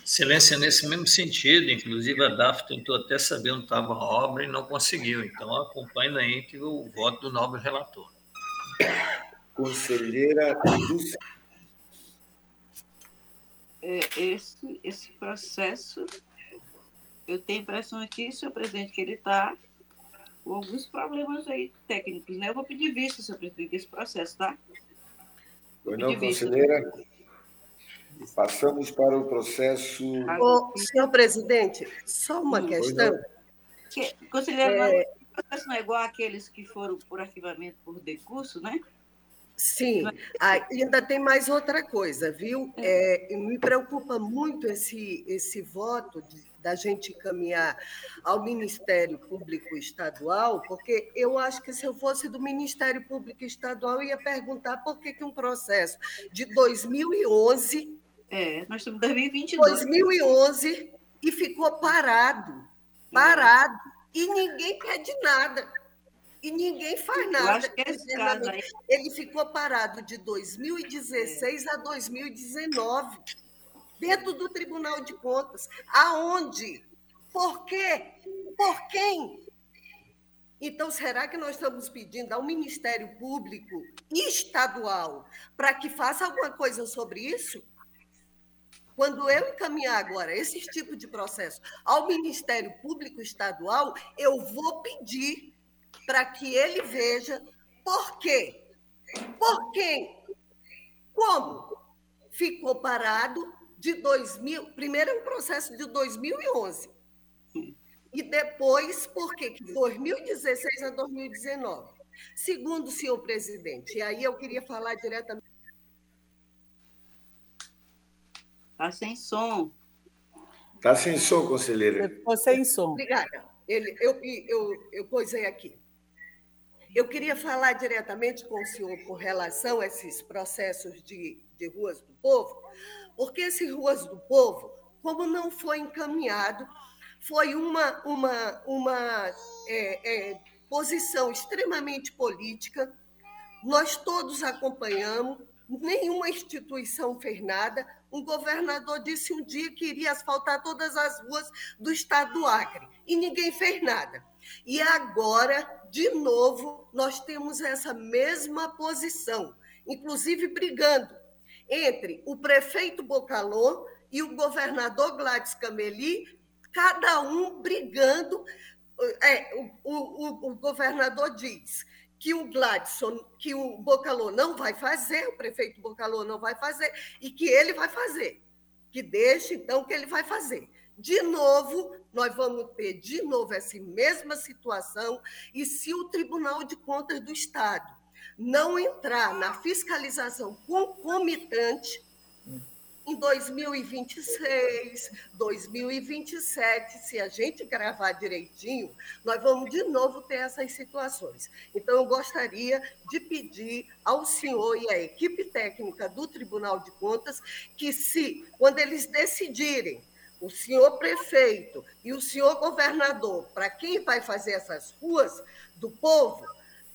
Speaker 8: Excelência, nesse mesmo sentido, inclusive a DAF tentou até saber onde estava a obra e não conseguiu. Então, acompanhe na íntegra o voto do nobre relator.
Speaker 2: Conselheira Lúcia.
Speaker 6: É, esse, esse processo, eu tenho a impressão aqui, senhor presidente, que ele está com alguns problemas aí técnicos, né? Eu vou pedir vista, senhor presidente, desse processo, tá?
Speaker 2: Pois não, conselheira? Passamos para o processo.
Speaker 5: Ô, senhor presidente, só uma questão.
Speaker 6: Que, conselheiro, é... o processo não é igual àqueles que foram por arquivamento por decurso, né?
Speaker 5: Sim, ah, ainda tem mais outra coisa, viu? É, me preocupa muito esse, esse voto de, da gente encaminhar ao Ministério Público Estadual, porque eu acho que se eu fosse do Ministério Público Estadual, eu ia perguntar por que, que um processo de 2011.
Speaker 6: É, nós estamos em 2022.
Speaker 5: 2011 e ficou parado parado e ninguém pede nada e ninguém faz nada.
Speaker 6: Aí...
Speaker 5: Ele ficou parado de 2016 é. a 2019, dentro do Tribunal de Contas. Aonde? Por quê? Por quem? Então, será que nós estamos pedindo ao Ministério Público Estadual para que faça alguma coisa sobre isso? Quando eu encaminhar agora esse tipo de processo ao Ministério Público Estadual, eu vou pedir para que ele veja por quê. Por quem? Como? Ficou parado de 2000, primeiro é um processo de 2011. E depois, por quê? De 2016 a 2019. Segundo o senhor presidente, e aí eu queria falar diretamente.
Speaker 6: Está sem som.
Speaker 2: Está sem som, conselheira.
Speaker 1: Ficou sem som.
Speaker 5: Obrigada. Ele, eu, eu, eu posei aqui. Eu queria falar diretamente com o senhor com relação a esses processos de, de ruas do povo, porque esse ruas do povo, como não foi encaminhado, foi uma, uma, uma é, é, posição extremamente política. Nós todos acompanhamos, nenhuma instituição fez nada. Um governador disse um dia que iria asfaltar todas as ruas do estado do Acre e ninguém fez nada. E agora de novo, nós temos essa mesma posição, inclusive brigando entre o prefeito Bocalô e o governador Gladys Cameli, cada um brigando. É, o, o, o governador diz que o Gladson, que o Bocalô não vai fazer, o prefeito Bocalô não vai fazer, e que ele vai fazer. Que deixe, então, que ele vai fazer. De novo, nós vamos ter de novo essa mesma situação, e se o Tribunal de Contas do Estado não entrar na fiscalização concomitante, em 2026, 2027, se a gente gravar direitinho, nós vamos de novo ter essas situações. Então, eu gostaria de pedir ao senhor e à equipe técnica do Tribunal de Contas que, se, quando eles decidirem o senhor prefeito e o senhor governador, para quem vai fazer essas ruas do povo,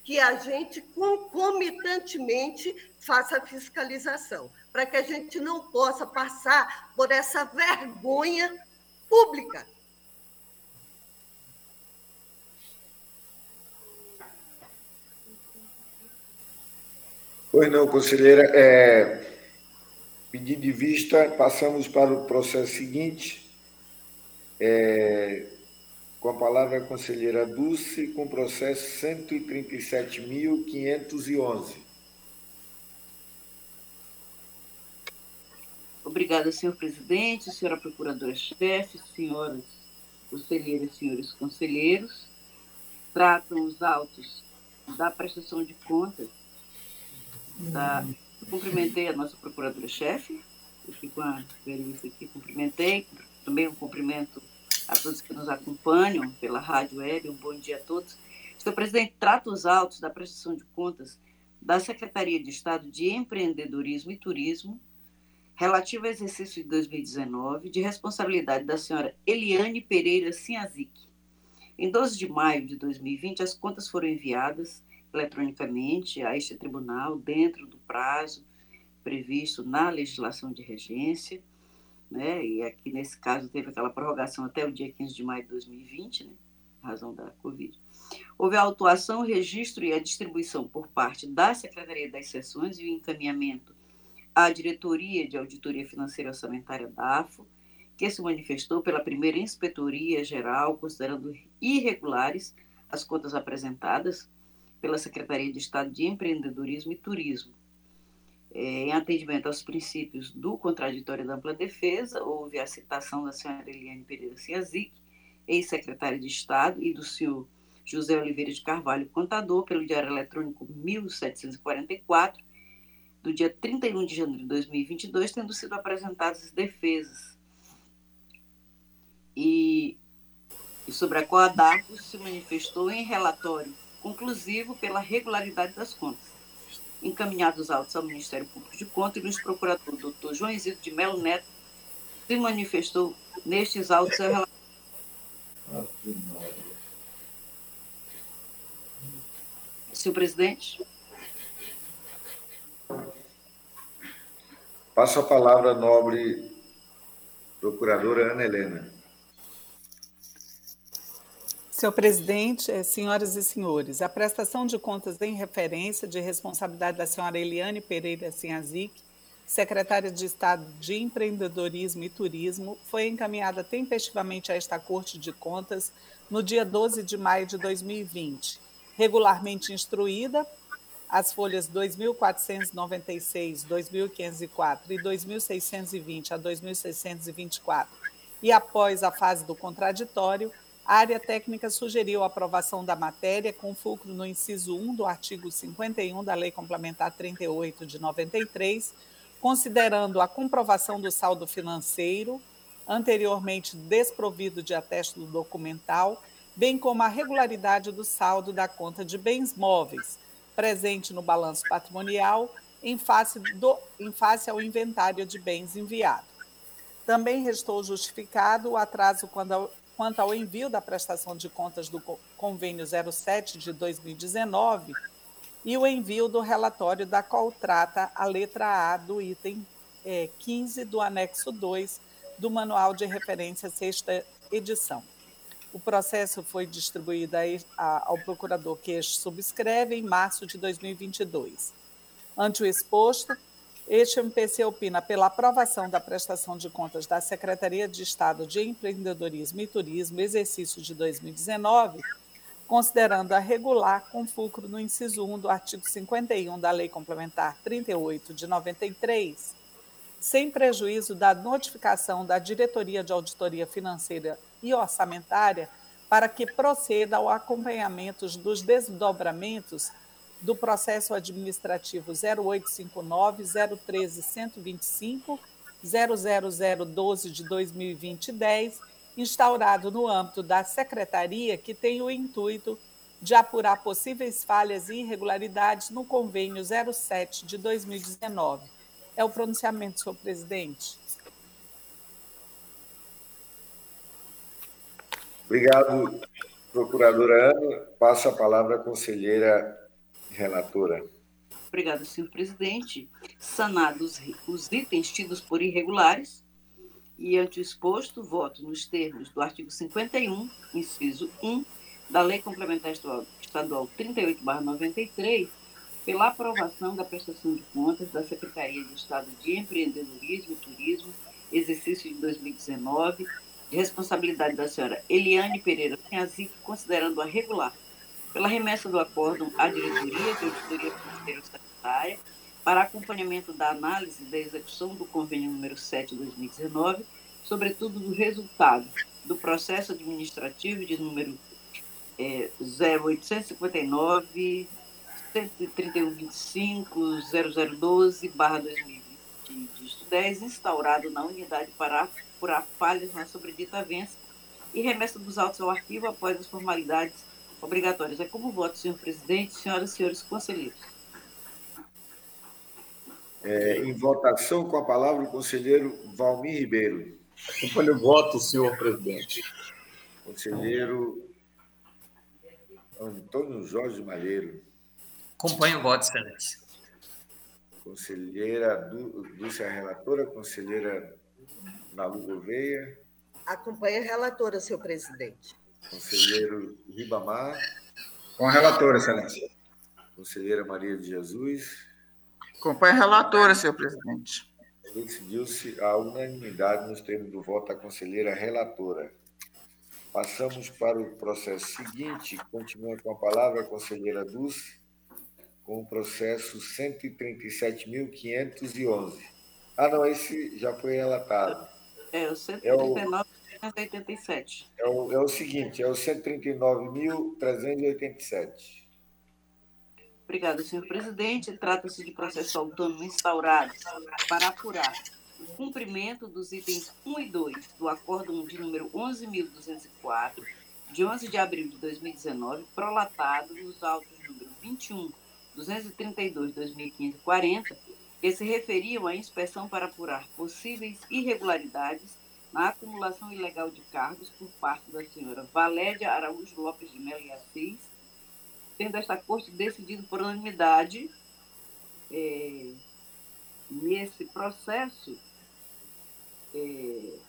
Speaker 5: que a gente concomitantemente faça fiscalização, para que a gente não possa passar por essa vergonha pública.
Speaker 2: Pois não, conselheira. É, Pedido de vista, passamos para o processo seguinte. É, com a palavra a conselheira Dulce, com o processo 137.511.
Speaker 6: Obrigada, senhor presidente, senhora procuradora-chefe, senhoras conselheiras senhores conselheiros. Tratam os autos da prestação de contas da Cumprimentei a nossa procuradora-chefe, eu fico com a Berenice aqui, cumprimentei, também um cumprimento a todos que nos acompanham pela rádio web, um bom dia a todos. Senhor presidente, trata os autos da prestação de contas da Secretaria de Estado de Empreendedorismo e Turismo, relativo ao exercício de 2019, de responsabilidade da senhora Eliane Pereira Sinhazic. Em 12 de maio de 2020, as contas foram enviadas eletronicamente a este tribunal dentro do prazo previsto na legislação de regência, né? E aqui nesse caso teve aquela prorrogação até o dia 15 de maio de 2020, né? razão da Covid. Houve a autuação, o registro e a distribuição por parte da Secretaria das Seções e o encaminhamento à Diretoria de Auditoria Financeira e Orçamentária da AFO, que se manifestou pela primeira Inspetoria Geral, considerando irregulares as contas apresentadas pela Secretaria de Estado de Empreendedorismo e Turismo. É, em atendimento aos princípios do contraditório da ampla defesa, houve a citação da senhora Eliane Pereira Ciazic, ex-secretária de Estado, e do senhor José Oliveira de Carvalho, contador, pelo Diário Eletrônico 1744, do dia 31 de janeiro de 2022, tendo sido apresentadas defesas. E, e sobre a qual a DARCO se manifestou em relatório conclusivo pela regularidade das contas. Encaminhados autos ao Ministério Público de Contas, e o procurador doutor João Isidro de Melo Neto se manifestou nestes autos. Senhor presidente.
Speaker 2: Passo a palavra à nobre procuradora Ana Helena.
Speaker 1: Senhor presidente, eh, senhoras e senhores, a prestação de contas em referência de responsabilidade da senhora Eliane Pereira Sinhazic, secretária de Estado de Empreendedorismo e Turismo, foi encaminhada tempestivamente a esta Corte de Contas no dia 12 de maio de 2020, regularmente instruída as folhas 2.496, 2.504 e 2.620 a 2.624, e após a fase do contraditório, a área técnica sugeriu a aprovação da matéria com fulcro no inciso 1 do artigo 51 da Lei Complementar 38 de 93, considerando a comprovação do saldo financeiro, anteriormente desprovido de atesto documental, bem como a regularidade do saldo da conta de bens móveis, presente no balanço patrimonial em face, do, em face ao inventário de bens enviado. Também restou justificado o atraso quando, quanto ao envio da prestação de contas do convênio 07 de 2019 e o envio do relatório da qual trata a letra A do item é, 15 do anexo 2 do Manual de Referência Sexta Edição. O processo foi distribuído ao procurador que subscreve em março de 2022. Ante o exposto, este MPC opina pela aprovação da prestação de contas da Secretaria de Estado de Empreendedorismo e Turismo, exercício de 2019, considerando a regular com fulcro no inciso 1 do artigo 51 da Lei Complementar 38 de 93, sem prejuízo da notificação da Diretoria de Auditoria Financeira e orçamentária para que proceda ao acompanhamento dos desdobramentos do processo administrativo 0859 013 125 00012 de 2020 10, instaurado no âmbito da secretaria que tem o intuito de apurar possíveis falhas e irregularidades no convênio 07 de 2019. É o pronunciamento, senhor presidente.
Speaker 2: Obrigado, procuradora Ana. Passo a palavra à conselheira relatora.
Speaker 6: Obrigada, senhor presidente. Sanados os itens tidos por irregulares e, ante o exposto, voto nos termos do artigo 51, inciso 1, da Lei Complementar Estadual 38-93, pela aprovação da prestação de contas da Secretaria de Estado de Empreendedorismo e Turismo, exercício de 2019, de responsabilidade da senhora Eliane Pereira Penhazic, considerando-a regular, pela remessa do acórdão à diretoria de auditoria financeira estatutária para acompanhamento da análise da execução do convênio número 7 de 2019, sobretudo do resultado do processo administrativo de número é, 0859 13125 0012 barra 2010, instaurado na unidade para apurar falhas na sobredita vença e remessa dos autos ao arquivo após as formalidades obrigatórias. É como voto, senhor presidente, senhoras e senhores conselheiros.
Speaker 2: É, em votação, com a palavra o conselheiro Valmir Ribeiro.
Speaker 9: Acompanho o voto, senhor presidente.
Speaker 2: Conselheiro Antônio Jorge Malheiro.
Speaker 8: Acompanho o voto, excelência.
Speaker 2: Conselheira Dúcia Relatora, conselheira Nalu Gouveia.
Speaker 5: Acompanha a relatora, senhor presidente.
Speaker 2: Conselheiro Ribamar.
Speaker 7: Com a relatora, excelência.
Speaker 2: Conselheira Maria de Jesus.
Speaker 3: Acompanha a relatora, senhor presidente.
Speaker 2: Decidiu-se a unanimidade nos termos do voto da conselheira relatora. Passamos para o processo seguinte. Continua com a palavra a conselheira Dulce, com o processo 137.511. Ah, não, esse já foi relatado.
Speaker 6: É o 139.387.
Speaker 2: É o, é o seguinte, é o 139.387.
Speaker 6: Obrigada, senhor presidente. Trata-se de processo autônomo instaurado para apurar o cumprimento dos itens 1 e 2 do Acórdão de número 11.204, de 11 de abril de 2019, prolatado nos autos número 21, 232, 2015 40, que se referiam à inspeção para apurar possíveis irregularidades na acumulação ilegal de cargos por parte da senhora Valéria Araújo Lopes de Melo e Assis, tendo esta corte decidido por unanimidade é, nesse processo é,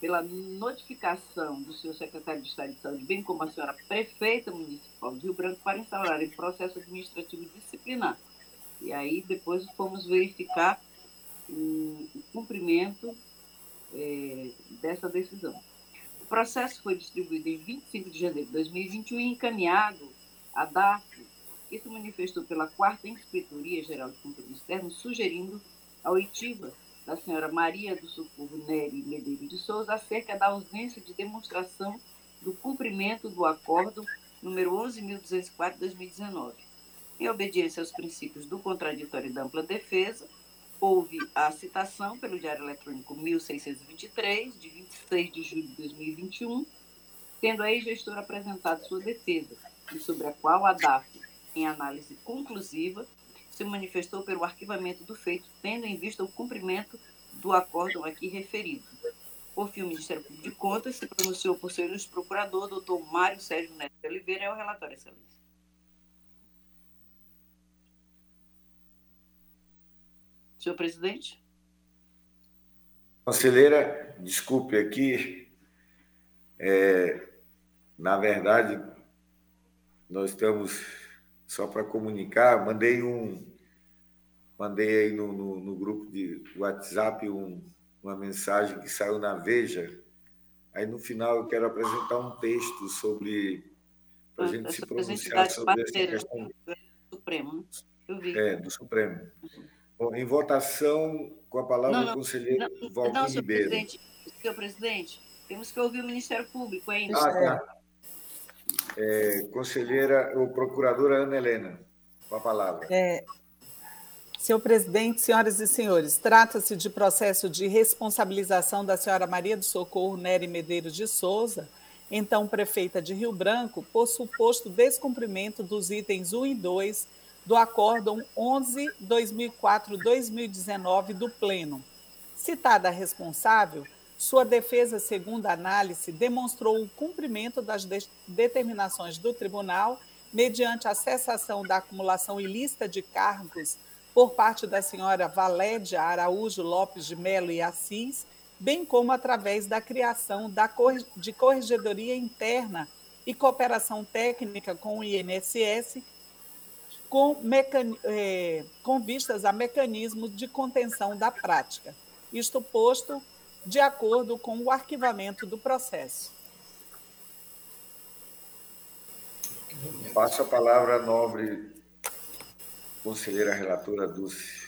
Speaker 6: pela notificação do senhor secretário de Estado de Saúde, bem como a senhora prefeita municipal de Rio Branco, para instaurar em processo administrativo disciplinar. E aí depois fomos verificar o, o cumprimento é, dessa decisão. O processo foi distribuído em 25 de janeiro de 2021 e encaminhado à DAF, que se manifestou pela quarta Inspetoria Geral de Controle Externo, sugerindo a oitiva da senhora Maria do Socorro Nery Medeiros de Souza acerca da ausência de demonstração do cumprimento do acordo número 11.204-2019. Em obediência aos princípios do contraditório e da ampla defesa, houve a citação pelo Diário Eletrônico 1623, de 26 de julho de 2021, tendo a ex-gestora apresentado sua defesa, e sobre a qual a DAF, em análise conclusiva, se manifestou pelo arquivamento do feito, tendo em vista o cumprimento do acórdão aqui referido. O Ministério Público de Contas se pronunciou por seu ilustre procurador, doutor Mário Sérgio Neto de Oliveira, é o relatório, excelência. Senhor presidente?
Speaker 2: Conselheira, desculpe aqui, é, na verdade, nós estamos só para comunicar, mandei um mandei aí no, no, no grupo de WhatsApp um, uma mensagem que saiu na Veja. Aí no final eu quero apresentar um texto sobre para a gente se pronunciar sobre essa questão
Speaker 6: do Supremo, né? Eu vi.
Speaker 2: É, do Supremo. Bom, em votação, com a palavra
Speaker 6: Não, não,
Speaker 2: o conselheiro
Speaker 6: Não,
Speaker 2: Valdir
Speaker 6: não senhor
Speaker 2: Ribeiro.
Speaker 6: presidente, senhor presidente, temos que ouvir o Ministério Público ainda.
Speaker 2: Ah, tá. É, conselheira, ou procuradora Ana Helena, com a palavra.
Speaker 1: É, senhor presidente, senhoras e senhores, trata-se de processo de responsabilização da senhora Maria do Socorro Nery Medeiros de Souza, então prefeita de Rio Branco, por suposto descumprimento dos itens 1 e 2 do Acórdão 11-2004-2019 do Pleno. Citada a responsável, sua defesa, segundo a análise, demonstrou o cumprimento das de- determinações do tribunal mediante a cessação da acumulação ilícita de cargos por parte da senhora Valédia Araújo Lopes de Melo e Assis, bem como através da criação da corre- de corregedoria interna e cooperação técnica com o INSS, com, mecan- eh, com vistas a mecanismos de contenção da prática. Isto posto de acordo com o arquivamento do processo.
Speaker 2: Passo a palavra à nobre conselheira relatora Dulce.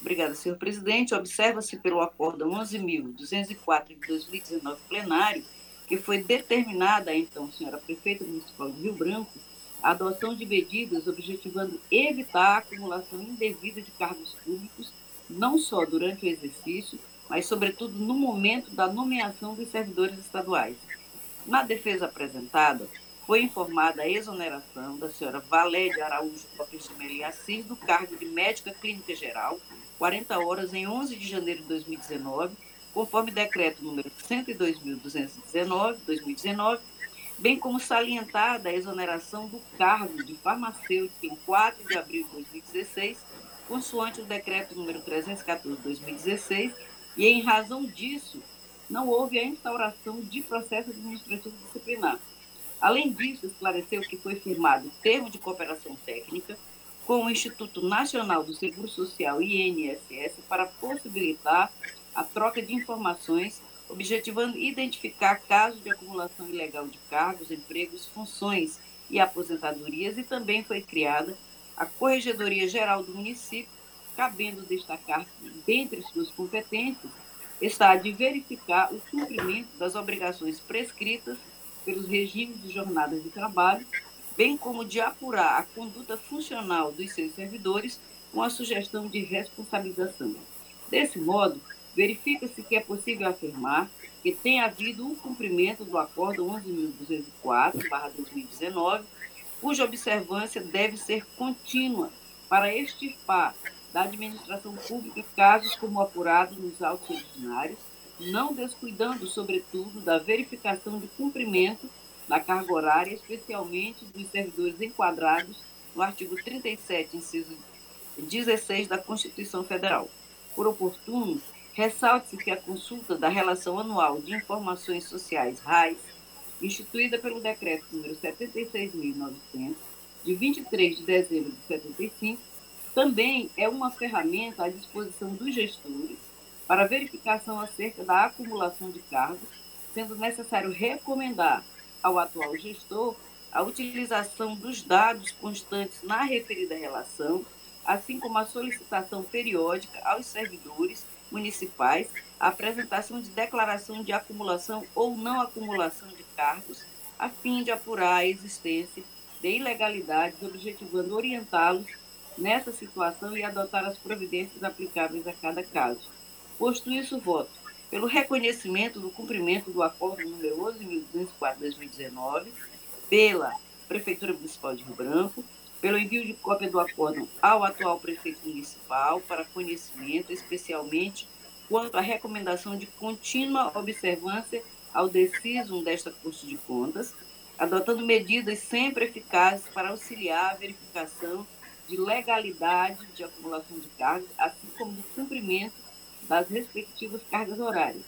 Speaker 6: Obrigada, senhor presidente. Observa-se pelo Acórdão 11.204 de 2019 plenário, que foi determinada, então, senhora prefeita municipal de Rio Branco, a adoção de medidas objetivando evitar a acumulação indevida de cargos públicos, não só durante o exercício, mas, sobretudo, no momento da nomeação dos servidores estaduais. Na defesa apresentada, foi informada a exoneração da senhora Valéria Araújo e Assis do cargo de médica clínica geral, 40 horas, em 11 de janeiro de 2019, conforme decreto número 102.219, 2019, bem como salientada a exoneração do cargo de farmacêutico em 4 de abril de 2016, consoante o decreto número 314, 2016, e em razão disso, não houve a instauração de processo administrativo disciplinar. Além disso, esclareceu que foi firmado termo de cooperação técnica com o Instituto Nacional do Seguro Social, INSS, para possibilitar a troca de informações objetivando identificar casos de acumulação ilegal de cargos, empregos, funções e aposentadorias, e também foi criada a Corregedoria Geral do município, cabendo destacar que, dentre suas competências, está a de verificar o cumprimento das obrigações prescritas pelos regimes de jornadas de trabalho, bem como de apurar a conduta funcional dos seus servidores com a sugestão de responsabilização. Desse modo, verifica-se que é possível afirmar que tem havido um cumprimento do Acordo 11.204-2019, cuja observância deve ser contínua para extirpar da administração pública casos como apurado nos autos originários, não descuidando, sobretudo, da verificação de cumprimento da carga horária, especialmente dos servidores enquadrados no artigo 37, inciso 16 da Constituição Federal. Por oportuno, ressalte-se que a consulta da Relação Anual de Informações Sociais, RAIS, instituída pelo Decreto número 76.900, de 23 de dezembro de 75, também é uma ferramenta à disposição dos gestores para verificação acerca da acumulação de cargos, sendo necessário recomendar ao atual gestor a utilização dos dados constantes na referida relação, assim como a solicitação periódica aos servidores municipais a apresentação de declaração de acumulação ou não acumulação de cargos, a fim de apurar a existência de ilegalidades, objetivando orientá-los nessa situação e adotar as providências aplicáveis a cada caso. Posto isso, voto pelo reconhecimento do cumprimento do acordo número 11.204-2019 pela Prefeitura Municipal de Rio Branco, pelo envio de cópia do acordo ao atual prefeito municipal para conhecimento, especialmente quanto à recomendação de contínua observância ao decisum desta Corte de Contas, adotando medidas sempre eficazes para auxiliar a verificação de legalidade de acumulação de cargos, assim como do cumprimento das respectivas cargas horárias.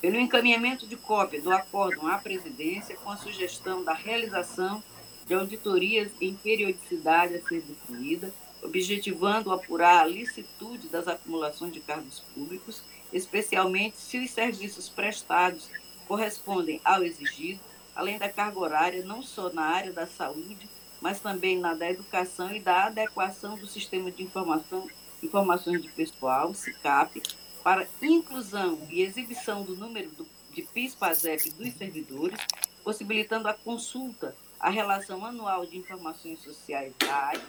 Speaker 6: Pelo encaminhamento de cópia do acórdão à presidência com a sugestão da realização de auditorias em periodicidade a ser definida, objetivando apurar a licitude das acumulações de cargos públicos, especialmente se os serviços prestados correspondem ao exigido, além da carga horária não só na área da saúde, mas também na da educação e da adequação do sistema de informação, informações de pessoal, SICAP, para inclusão e exibição do número do, de PIS-PASEP dos servidores, possibilitando a consulta à relação anual de informações sociais da área,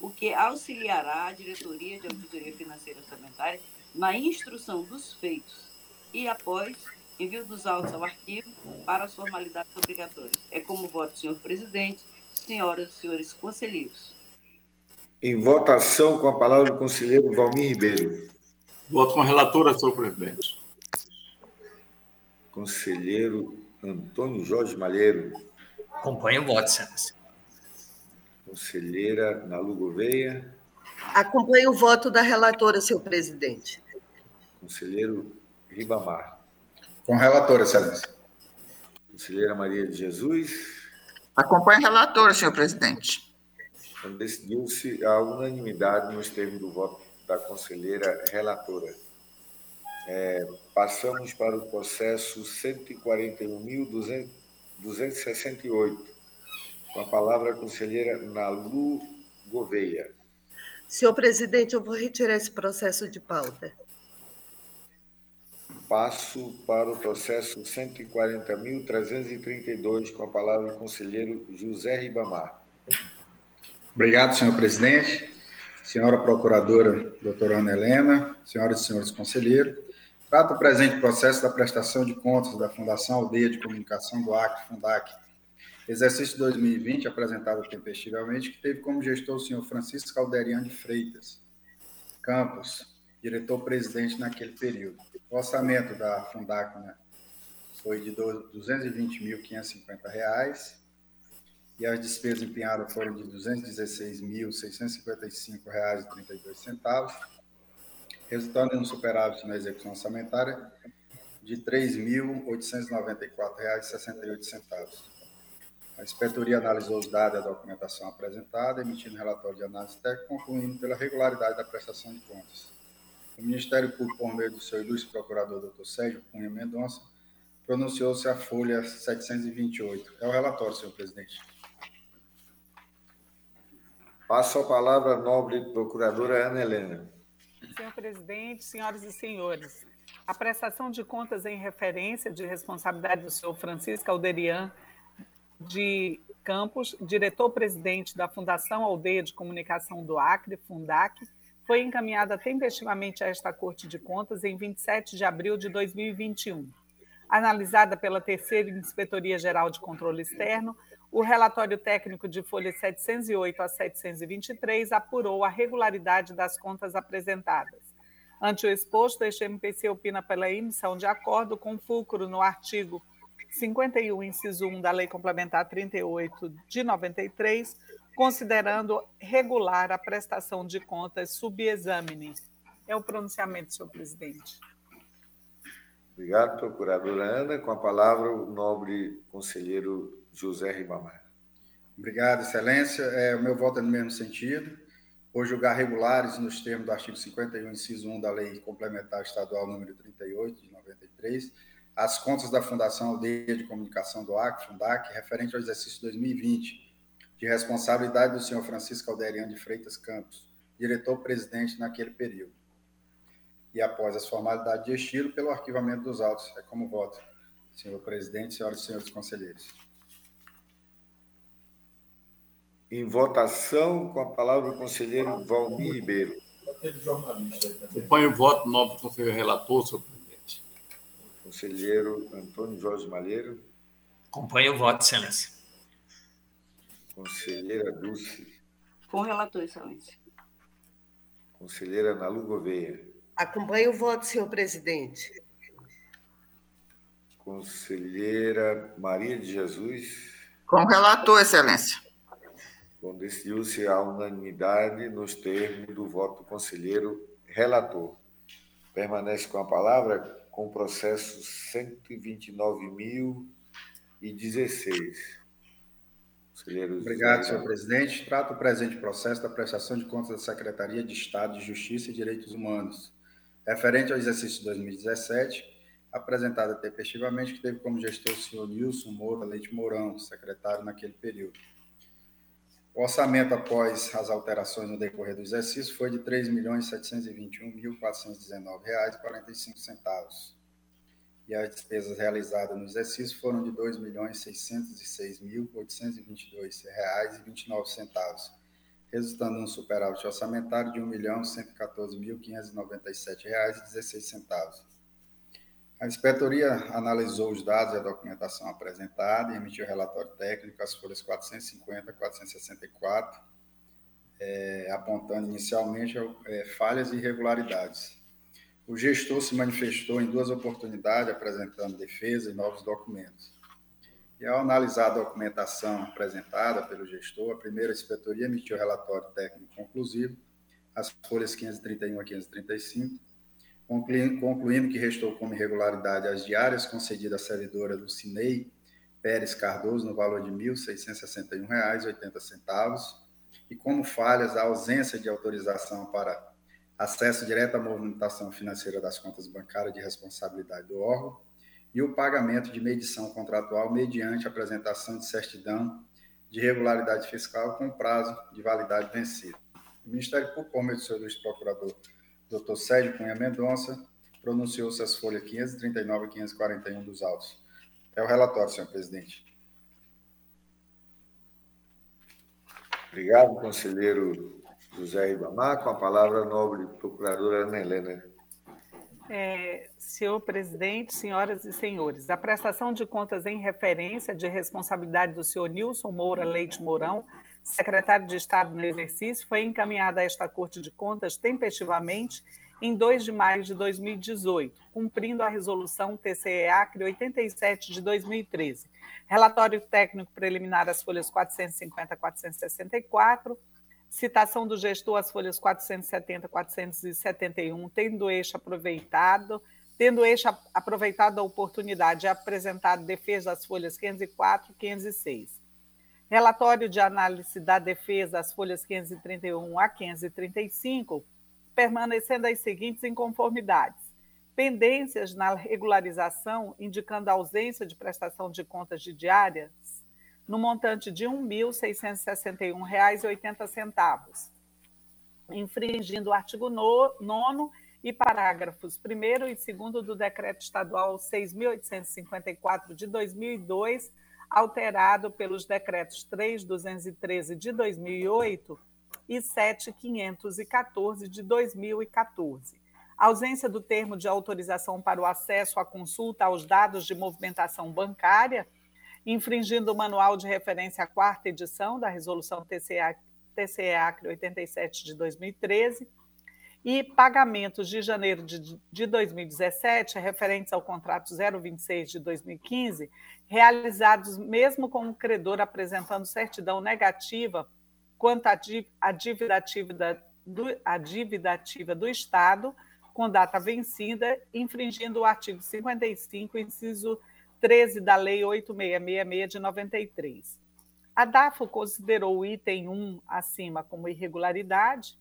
Speaker 6: o que auxiliará a Diretoria de Auditoria Financeira Orçamentária na instrução dos feitos e, após, envio dos autos ao arquivo para as formalidades obrigatórias. É como voto, senhor presidente, senhoras e senhores conselheiros.
Speaker 2: Em votação, com a palavra o conselheiro Valmir Ribeiro.
Speaker 9: Voto com a relatora, senhor presidente.
Speaker 2: Conselheiro Antônio Jorge Malheiro.
Speaker 8: Acompanho o voto, excelência.
Speaker 2: Conselheira Nalu Gouveia.
Speaker 5: Acompanho o voto da relatora, senhor presidente.
Speaker 2: Conselheiro Ribamar.
Speaker 7: Com relatora, excelência.
Speaker 2: Conselheira Maria de Jesus.
Speaker 3: Acompanhe a relatora, senhor presidente.
Speaker 2: Então, decidiu-se a unanimidade nos termos do voto da conselheira relatora. É, passamos para o processo 141.268. Com a palavra a conselheira Nalu Gouveia.
Speaker 5: Senhor presidente, eu vou retirar esse processo de pauta.
Speaker 2: Passo para o processo 140.332, com a palavra o conselheiro José Ribamar.
Speaker 7: Obrigado, senhor presidente. Senhora Procuradora, doutora Ana Helena, senhoras e senhores conselheiros, trata o presente processo da prestação de contas da Fundação Aldeia de Comunicação do Acre, Fundac, exercício 2020, apresentado tempestivamente, que teve como gestor o senhor Francisco Calderian de Freitas Campos, diretor-presidente naquele período. O orçamento da Fundac né, foi de R$ 220.550 e as despesas empenhadas foram de R$ 216.655,32, resultando em um superávit na execução orçamentária de R$ 3.894,68. A inspetoria analisou os dados e a documentação apresentada, emitindo relatório de análise técnica, concluindo pela regularidade da prestação de contas O Ministério Público, por meio do seu ilustre procurador, doutor Sérgio Cunha Mendonça, pronunciou-se a folha 728. É o relatório, senhor presidente.
Speaker 2: Passo a palavra à nobre procuradora Ana Helena.
Speaker 1: Senhor presidente, senhoras e senhores, a prestação de contas em referência de responsabilidade do senhor Francisco Alderian de Campos, diretor-presidente da Fundação Aldeia de Comunicação do Acre, Fundac, foi encaminhada tempestivamente a esta Corte de Contas em 27 de abril de 2021. Analisada pela Terceira Inspetoria Geral de Controle Externo, o relatório técnico de folhas 708 a 723 apurou a regularidade das contas apresentadas. Ante o exposto, este MPC opina pela emissão de acordo com fulcro no artigo 51, inciso 1 da Lei Complementar 38 de 93, considerando regular a prestação de contas subexamine. É o pronunciamento, senhor presidente.
Speaker 2: Obrigado, procuradora Ana. Com a palavra, o nobre conselheiro José Ribamar.
Speaker 7: Obrigado, excelência. É, o meu voto é no mesmo sentido. Por julgar regulares nos termos do artigo 51, inciso 1 da Lei Complementar Estadual número 38, de 93, as contas da Fundação Aldeia de Comunicação do Acre, Fundac, referente ao exercício 2020, de responsabilidade do senhor Francisco Alderiano de Freitas Campos, diretor-presidente naquele período. E após as formalidades de estilo, pelo arquivamento dos autos. É como voto, senhor presidente, senhoras e senhores conselheiros.
Speaker 2: Em votação, com a palavra o conselheiro Valmir Ribeiro.
Speaker 9: Acompanho o voto, nobre conselheiro relator, senhor presidente.
Speaker 2: Conselheiro Antônio Jorge Malheiro.
Speaker 8: Acompanho o voto, excelência.
Speaker 2: Conselheira Dulce.
Speaker 6: Com relator, excelência.
Speaker 2: Conselheira Nalu Gouveia.
Speaker 5: Acompanho o voto, senhor presidente.
Speaker 2: Conselheira Maria de Jesus.
Speaker 3: Com relator, excelência.
Speaker 2: Bom, decidiu-se a unanimidade nos termos do voto do conselheiro relator. Permanece com a palavra com o processo 129.016.
Speaker 7: Obrigado, senhor presidente. Trato o presente processo da prestação de contas da Secretaria de Estado de Justiça e Direitos Humanos, referente ao exercício 2017, apresentada tempestivamente, que teve como gestor o senhor Nilson Moura Leite Mourão, secretário naquele período. O orçamento após as alterações no decorrer do exercício foi de R$ 3.721.419,45 e as despesas realizadas no exercício foram de R$ 2.606.822,29, resultando num superávit orçamentário de R$ 1.114.597,16. A inspetoria analisou os dados e a documentação apresentada e emitiu relatório técnico, as folhas 450 e 464, é, apontando inicialmente é, falhas e irregularidades. O gestor se manifestou em duas oportunidades, apresentando defesa e novos documentos. E ao analisar a documentação apresentada pelo gestor, a primeira inspetoria emitiu relatório técnico conclusivo, as folhas 531 a 535, concluindo que restou como irregularidade as diárias concedidas à servidora Lucinei Pérez Cardoso no valor de R$ 1.661,80 e como falhas a ausência de autorização para acesso direto à movimentação financeira das contas bancárias de responsabilidade do órgão e o pagamento de medição contratual mediante apresentação de certidão de regularidade fiscal com prazo de validade vencido. O Ministério Público, por meio do seu procurador Dr. Sérgio Cunha Mendonça, pronunciou-se as folhas 539 e 541 dos autos. É o relatório, senhor presidente.
Speaker 2: Obrigado, conselheiro José Ibamar. Com a palavra, a nobre procuradora Ana Helena.
Speaker 1: É, senhor presidente, senhoras e senhores, a prestação de contas em referência de responsabilidade do senhor Nilson Moura Leite Mourão secretário de Estado no exercício, foi encaminhada a esta Corte de Contas tempestivamente em 2 de maio de 2018, cumprindo a resolução TCE-ACRE 87 de 2013. Relatório técnico preliminar às folhas 450 a 464, citação do gestor às folhas 470 a 471, tendo eixo aproveitado, tendo eixo aproveitado a oportunidade de apresentar defesa das folhas 504 e 506 Relatório de análise da defesa, as folhas 531 a 535, permanecendo as seguintes inconformidades. Pendências na regularização, indicando a ausência de prestação de contas de diárias, no montante de R$ 1.661,80, infringindo o artigo 9 e parágrafos 1 e 2 do Decreto Estadual 6.854 de 2002, alterado pelos decretos 3.213 de 2008 e 7.514 de 2014. A ausência do termo de autorização para o acesso à consulta aos dados de movimentação bancária, infringindo o manual de referência à quarta edição da Resolução TCE, TCE Acre 87 de 2013, e pagamentos de janeiro de, de 2017, referentes ao contrato 026 de 2015, realizados mesmo com o credor apresentando certidão negativa quanto à dívida ativa do, dívida ativa do Estado, com data vencida, infringindo o artigo 55, inciso 13 da Lei 8666 de 93. A DAFO considerou o item 1 acima como irregularidade,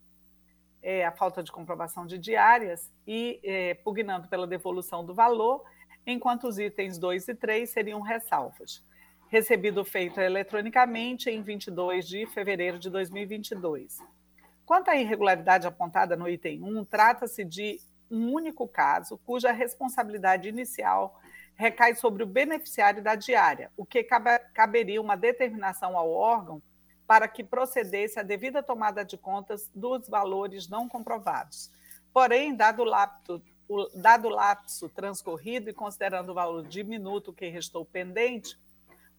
Speaker 1: é, a falta de comprovação de diárias e é, pugnando pela devolução do valor, enquanto os itens 2 e 3 seriam ressalvas. Recebido feito eletronicamente em 22 de fevereiro de 2022. Quanto à irregularidade apontada no item 1, trata-se de um único caso cuja responsabilidade inicial recai sobre o beneficiário da diária, o que caberia uma determinação ao órgão para que procedesse a devida tomada de contas dos valores não comprovados. Porém, dado o lapso, o, dado o lapso transcorrido e considerando o valor diminuto que restou pendente,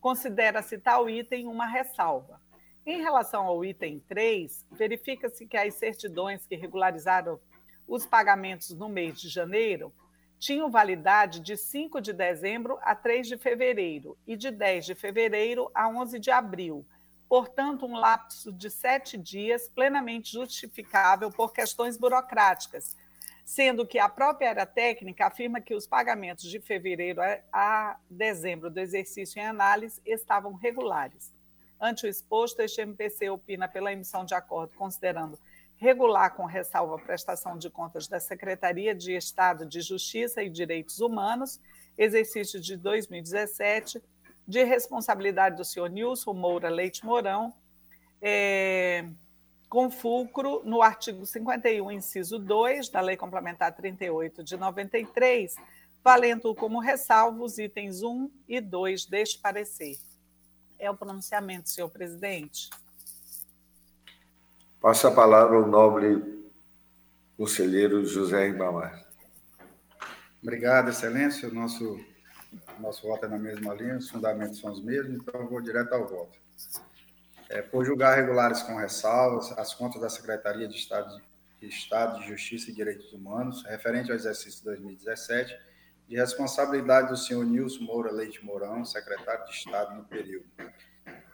Speaker 1: considera-se tal item uma ressalva. Em relação ao item 3, verifica-se que as certidões que regularizaram os pagamentos no mês de janeiro tinham validade de 5 de dezembro a 3 de fevereiro e de 10 de fevereiro a 11 de abril, portanto, um lapso de sete dias plenamente justificável por questões burocráticas, sendo que a própria área técnica afirma que os pagamentos de fevereiro a dezembro do exercício em análise estavam regulares. Ante o exposto, este MPC opina pela emissão de acordo considerando regular com ressalva a prestação de contas da Secretaria de Estado de Justiça e Direitos Humanos, exercício de 2017, de responsabilidade do senhor Nilson Moura Leite Mourão, é, com fulcro no artigo 51, inciso 2 da Lei Complementar 38 de 93, valendo como ressalvo os itens 1 e 2 deste parecer. É o pronunciamento, senhor presidente.
Speaker 2: Passa a palavra ao nobre conselheiro José Ribamar.
Speaker 7: Obrigado, Excelência. O nosso nosso voto é na mesma linha, os fundamentos são os mesmos, então eu vou direto ao voto. É, por julgar regulares com ressalvas as contas da Secretaria de Estado de, Estado de Justiça e Direitos Humanos, referente ao exercício 2017, de responsabilidade do senhor Nilson Moura Leite Mourão, secretário de Estado no período,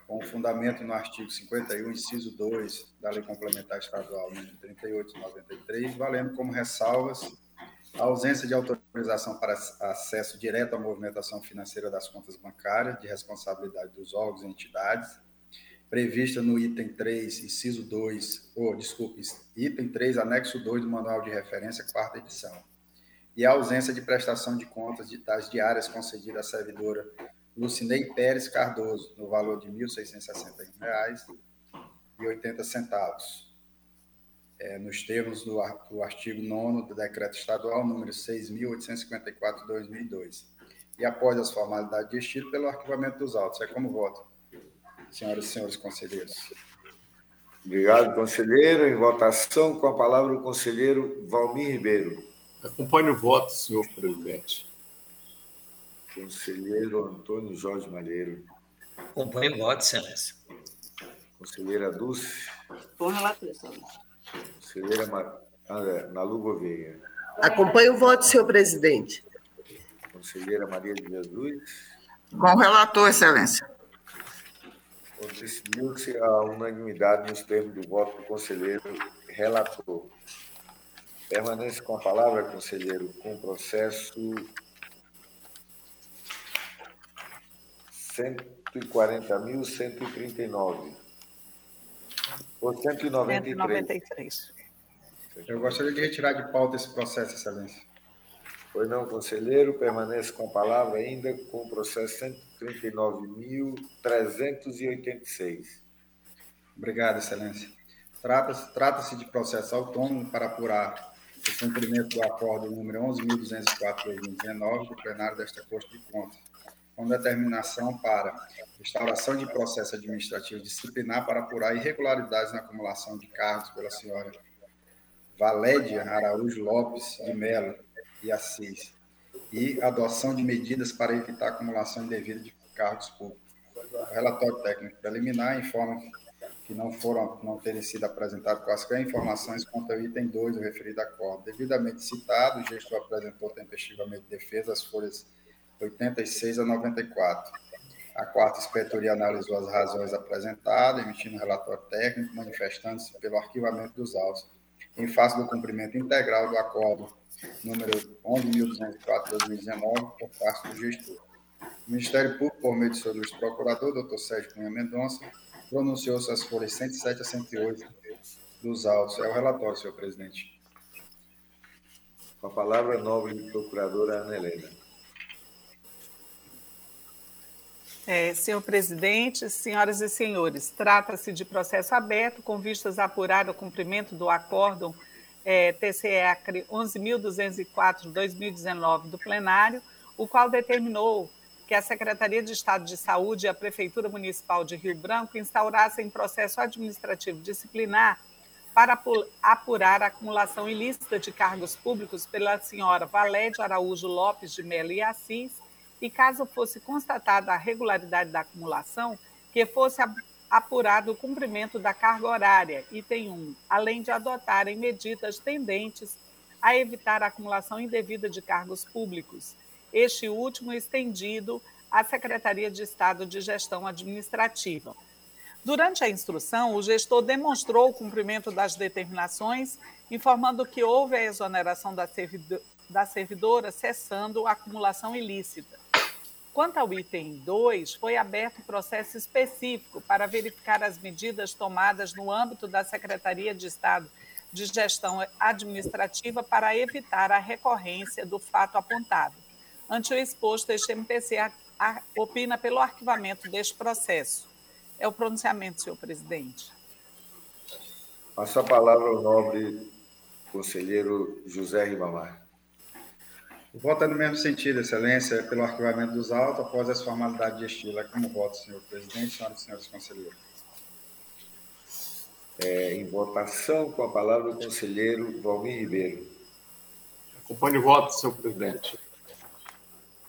Speaker 7: com fundamento no artigo 51, inciso 2 da Lei Complementar Estadual número 3893, valendo como ressalvas a ausência de autorização para acesso direto à movimentação financeira das contas bancárias, de responsabilidade dos órgãos e entidades, prevista no item 3, inciso 2, ou, desculpe, item 3, anexo 2 do Manual de Referência, quarta edição. E a ausência de prestação de contas de, das diárias concedidas à servidora Lucinei Pérez Cardoso, no valor de R$ 1.661,80 é, nos termos do, do artigo 9 do Decreto Estadual número 6.854 de 2002. E após as formalidades de estilo, pelo arquivamento dos autos. É como voto, senhoras e senhores conselheiros.
Speaker 2: Obrigado, conselheiro. Em votação, com a palavra o conselheiro Valmir Ribeiro.
Speaker 9: Acompanhe o voto, senhor presidente.
Speaker 2: Conselheiro Antônio Jorge Malheiro.
Speaker 8: Acompanhe o voto, excelência.
Speaker 2: Conselheira Dulce.
Speaker 6: Com relator, excelência.
Speaker 2: Conselheira Nalu Gouveia.
Speaker 5: Acompanhe o voto, senhor presidente.
Speaker 2: Conselheira Maria de Jesus.
Speaker 3: Com o relator, excelência.
Speaker 2: Decidiu-se a unanimidade nos termos do voto do conselheiro relator. Permanece com a palavra, conselheiro, com o processo 140.139. 193. 193.
Speaker 7: Eu gostaria de retirar de pauta esse processo, Excelência.
Speaker 2: Pois não, conselheiro, permanece com a palavra ainda com o processo 139.386.
Speaker 7: Obrigado, Excelência. Trata-se trata de processo autônomo para apurar o cumprimento do acordo número 11.204-2019 do plenário desta Corte de Contas, com determinação para instauração de processo administrativo disciplinar para apurar irregularidades na acumulação de cargos pela senhora Valédia Araújo Lopes de Melo e Assis, e adoção de medidas para evitar acumulação indevida de cargos públicos. O relatório técnico preliminar informa que não foram, não terem sido apresentadas quaisquer informações quanto ao item 2 do referido acordo. Devidamente citado, o gestor apresentou tempestivamente defesa às folhas 86 a 94. A quarta inspetoria analisou as razões apresentadas, emitindo um relatório técnico, manifestando-se pelo arquivamento dos autos, em face do cumprimento integral do acordo número 11.204-2019, por parte do gestor. O Ministério Público, por meio de seu procurador, doutor Sérgio Cunha Mendonça, pronunciou-se as folhas 107 a 108 dos autos. É o relatório, senhor presidente.
Speaker 2: Com a palavra, nobre procuradora Ana Helena.
Speaker 1: É, senhor presidente, senhoras e senhores, trata-se de processo aberto com vistas a apurar o cumprimento do acórdão é, TCE 11.204-2019 do plenário, o qual determinou que a Secretaria de Estado de Saúde e a Prefeitura Municipal de Rio Branco instaurassem processo administrativo disciplinar para apurar a acumulação ilícita de cargos públicos pela senhora Valédia Araújo Lopes de Melo e Assis, e caso fosse constatada a regularidade da acumulação, que fosse apurado o cumprimento da carga horária, item 1, além de adotarem medidas tendentes a evitar a acumulação indevida de cargos públicos, este último estendido à Secretaria de Estado de Gestão Administrativa. Durante a instrução, o gestor demonstrou o cumprimento das determinações, informando que houve a exoneração da, servidora, cessando a acumulação ilícita. Quanto ao item 2, foi aberto processo específico para verificar as medidas tomadas no âmbito da Secretaria de Estado de Gestão Administrativa para evitar a recorrência do fato apontado. Ante o exposto, este MPC opina pelo arquivamento deste processo. É o pronunciamento, senhor presidente.
Speaker 2: Passo a palavra ao nobre conselheiro José Ribamar.
Speaker 7: O voto é no mesmo sentido, Excelência, pelo arquivamento dos autos após as formalidades de estilo. É como voto, senhor presidente, senhoras e senhores conselheiros.
Speaker 2: É, em votação, com a palavra o conselheiro Valmir Ribeiro.
Speaker 9: Acompanhe o voto, senhor presidente.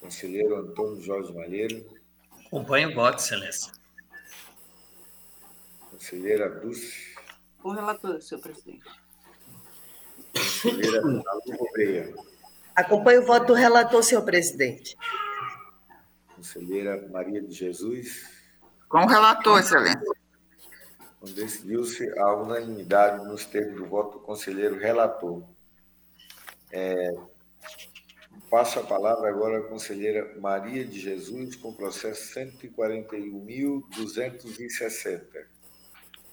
Speaker 2: Conselheiro Antônio Jorge Malheiro.
Speaker 8: Acompanhe o voto, Excelência.
Speaker 2: Conselheira Dulce.
Speaker 6: Com relator, senhor presidente.
Speaker 2: Conselheira Nalu Gouveia.
Speaker 5: Acompanho o voto do relator, senhor presidente.
Speaker 2: Conselheira Maria de Jesus.
Speaker 3: Com o relator, excelência.
Speaker 2: Decidiu-se a unanimidade nos termos do voto do conselheiro relator. É, passo a palavra agora à conselheira Maria de Jesus, com o processo 141.260.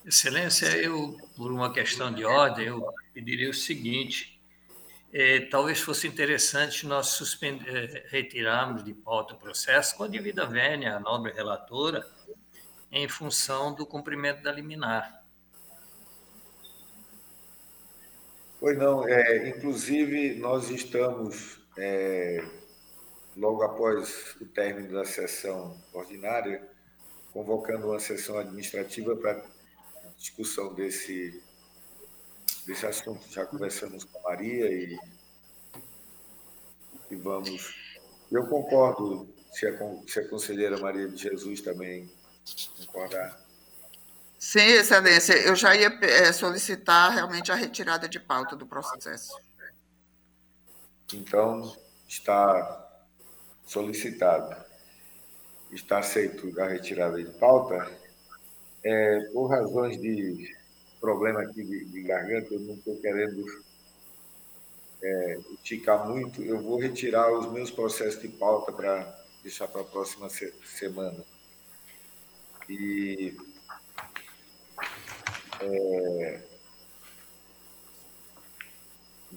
Speaker 8: Excelência, eu, por uma questão de ordem, eu pediria o seguinte: é, talvez fosse interessante nós é, retirarmos de pauta o processo com a devida vênia, a nobre relatora, em função do cumprimento da liminar.
Speaker 2: Pois não, é, inclusive nós estamos, é, logo após o término da sessão ordinária, convocando uma sessão administrativa para discussão desse desse assunto. Já conversamos com a Maria e, e vamos. Eu concordo, se a, se a conselheira Maria de Jesus também concordar.
Speaker 3: Sim, Excelência, eu já ia é, solicitar realmente a retirada de pauta do processo.
Speaker 2: Então, está solicitado, está aceito a retirada de pauta, é, por razões de problema aqui de, de garganta, eu não estou querendo é, esticar muito, eu vou retirar os meus processos de pauta para deixar para a próxima se semana. E é,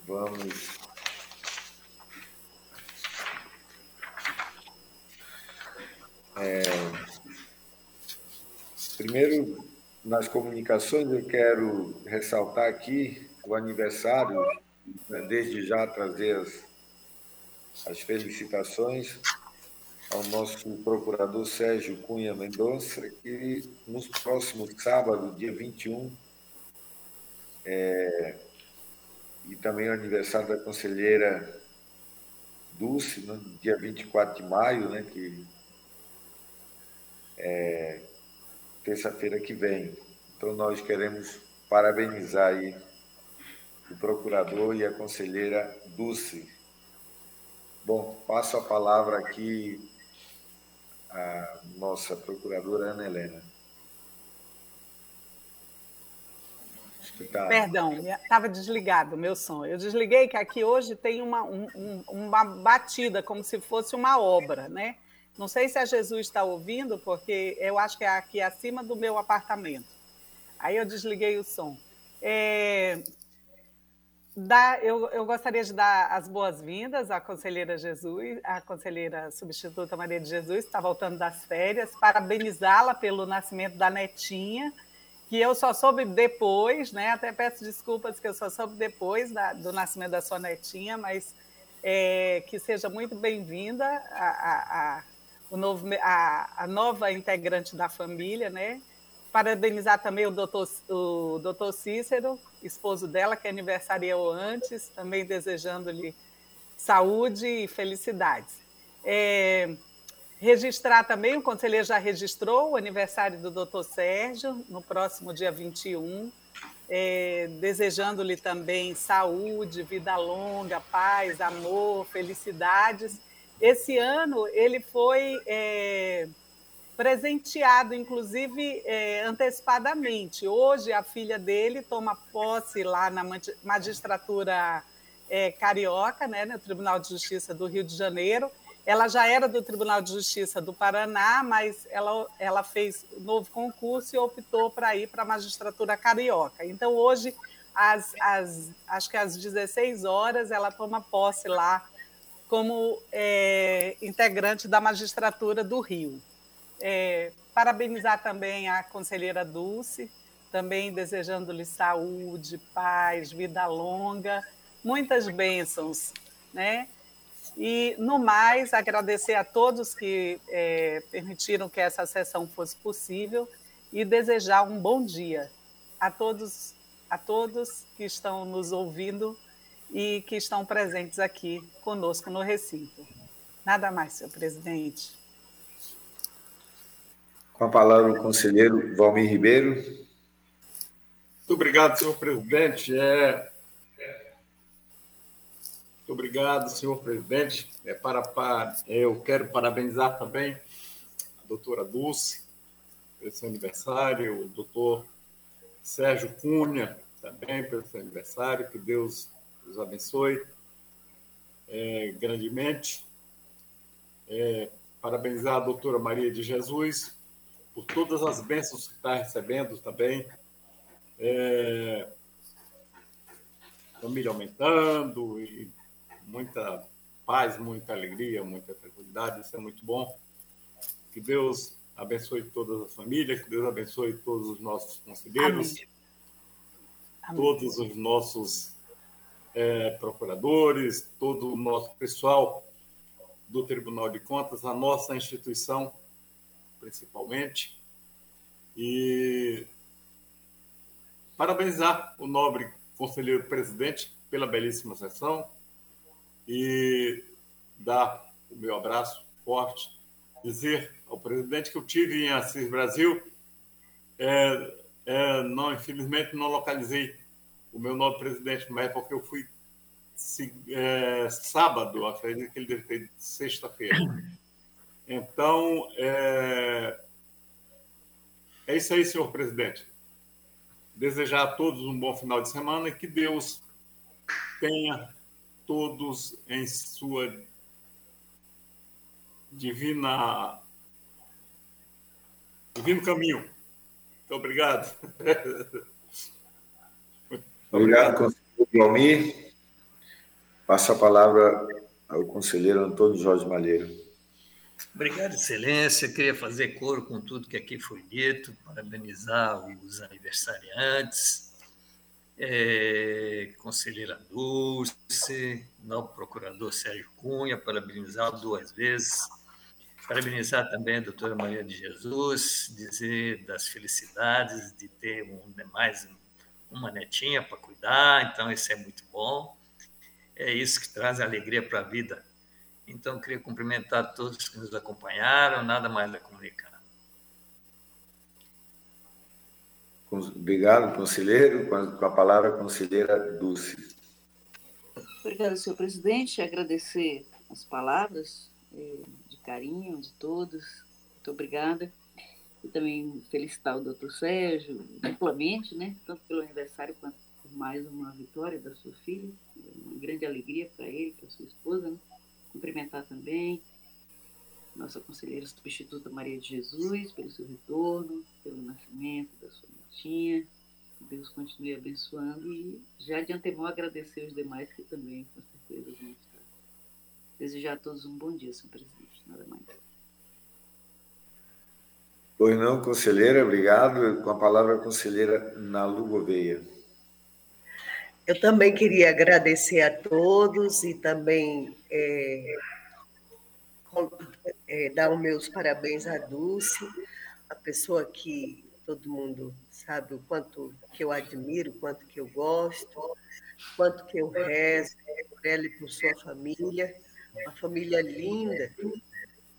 Speaker 2: vamos é, primeiro nas comunicações eu quero ressaltar aqui o aniversário, né, desde já trazer as, as felicitações ao nosso procurador Sérgio Cunha Mendonça, que no próximo sábado, dia 21, é, e também o aniversário da conselheira Dulce, no dia 24 de maio, né, que é terça-feira que vem. Então, nós queremos parabenizar aí o procurador e a conselheira Dulce. Bom, passo a palavra aqui a nossa procuradora Ana Helena.
Speaker 1: Tá... Perdão, estava desligado meu som. Eu desliguei que aqui hoje tem uma, um, uma batida, como se fosse uma obra, né? Não sei se a Jesus está ouvindo, porque eu acho que é aqui acima do meu apartamento. Aí eu desliguei o som. É, Dá, eu, eu, gostaria de dar as boas-vindas à conselheira Jesus, à conselheira substituta Maria de Jesus, que está voltando das férias, parabenizá-la pelo nascimento da netinha, que eu só soube depois, né? Até peço desculpas que eu só soube depois da, do nascimento da sua netinha, mas é, que seja muito bem-vinda a, a, a, a, a nova integrante da família, né? Parabenizar também o doutor, o doutor Cícero, esposo dela, que aniversariou antes, também desejando-lhe saúde e felicidades. É, registrar também, o conselheiro já registrou o aniversário do doutor Sérgio, no próximo dia 21, é, desejando-lhe também saúde, vida longa, paz, amor, felicidades. Esse ano ele foi é, presenteado, inclusive é, antecipadamente. Hoje, a filha dele toma posse lá na magistratura é, carioca, né, no Tribunal de Justiça do Rio de Janeiro. Ela já era do Tribunal de Justiça do Paraná, mas ela, ela fez novo concurso e optou para ir para a magistratura carioca. Então, hoje, às, às, acho que às 16 horas, ela toma posse lá como é, integrante da magistratura do Rio. É, parabenizar também a conselheira Dulce, também desejando-lhe saúde, paz, vida longa, muitas bênçãos, né? E, no mais, agradecer a todos que é, permitiram que essa sessão fosse possível e desejar um bom dia a todos, a todos que estão nos ouvindo e que estão presentes aqui conosco no recinto. Nada mais, senhor presidente.
Speaker 2: Com a palavra o conselheiro Valmir Ribeiro. Muito
Speaker 9: obrigado, senhor presidente. É... Muito obrigado, senhor presidente. É para, para... Eu quero parabenizar também a doutora Dulce pelo seu aniversário, o doutor Sérgio Cunha também pelo seu aniversário. Que Deus os abençoe é, grandemente. É, parabenizar a doutora Maria de Jesus por todas as bênçãos que está recebendo também. É, família aumentando e muita paz, muita alegria, muita tranquilidade, isso é muito bom. Que Deus abençoe todas as famílias, que Deus abençoe todos os nossos conselheiros, Amém. todos os nossos é, procuradores, todo o nosso pessoal do Tribunal de Contas, a nossa instituição principalmente. E parabenizar o nobre conselheiro presidente pela belíssima sessão e dar o meu abraço forte, dizer ao presidente que eu tive em Assis Brasil, é, é, não, infelizmente não localizei o meu novo presidente, mas é porque eu fui é, sábado, acredito que ele deve ter sexta-feira. Então, é, é isso aí, senhor presidente. Desejar a todos um bom final de semana e que Deus tenha todos em sua divina divino caminho. Muito obrigado.
Speaker 2: Obrigado, conselheiro Almir. Passo a palavra ao conselheiro Antônio Jorge Malheiro.
Speaker 8: Obrigado, Excelência. Queria fazer coro com tudo que aqui foi dito, parabenizar os aniversariantes, é, conselheira Dulce, novo procurador Sérgio Cunha, parabenizá-lo duas vezes. Parabenizar também a doutora Maria de Jesus, dizer das felicidades de ter um, mais uma netinha para cuidar, então isso é muito bom. É isso que traz alegria para a vida. Então, queria cumprimentar todos que nos acompanharam, nada mais a comunicar.
Speaker 2: Obrigado, conselheiro. Com a palavra, a conselheira Dulce.
Speaker 6: Obrigada, senhor presidente. Agradecer as palavras eh, de carinho de todos. Muito obrigada. E também felicitar o doutor Sérgio, amplamente, né? tanto pelo aniversário quanto por mais uma vitória da sua filha. Uma grande alegria para ele, para sua esposa. Né? Cumprimentar também nossa conselheira substituta Maria de Jesus, pelo seu retorno, pelo nascimento da sua netinha. Deus continue abençoando e já de antemão agradecer os demais que também, com certeza, vão estar. Desejar a todos um bom dia, senhor presidente. Nada mais.
Speaker 2: Pois não, conselheira, obrigado. Com a palavra, a conselheira Nalu Gouveia.
Speaker 5: Eu também queria agradecer a todos e também é, é, dar os meus parabéns à Dulce, a pessoa que todo mundo sabe o quanto que eu admiro, o quanto que eu gosto, quanto que eu rezo por ela e por sua família, uma família linda,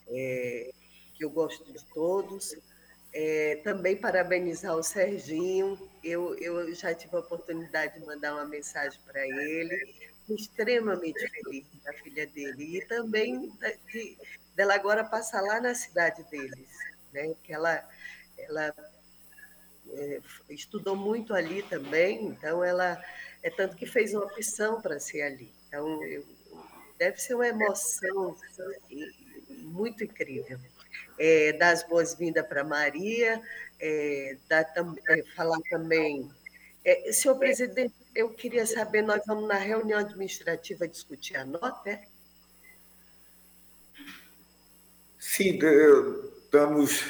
Speaker 5: é, que eu gosto de todos. É, também parabenizar o Serginho, eu, eu já tive a oportunidade de mandar uma mensagem para ele, extremamente feliz da filha dele, e também de, dela agora passar lá na cidade deles, né? que ela, ela é, estudou muito ali também, então ela é tanto que fez uma opção para ser ali. Então, eu, deve ser uma emoção muito incrível. É, dar as boas-vindas para Maria, é, dar, é, falar também. É, senhor presidente, eu queria saber, nós vamos na reunião administrativa discutir a nota, é?
Speaker 2: Sim, estamos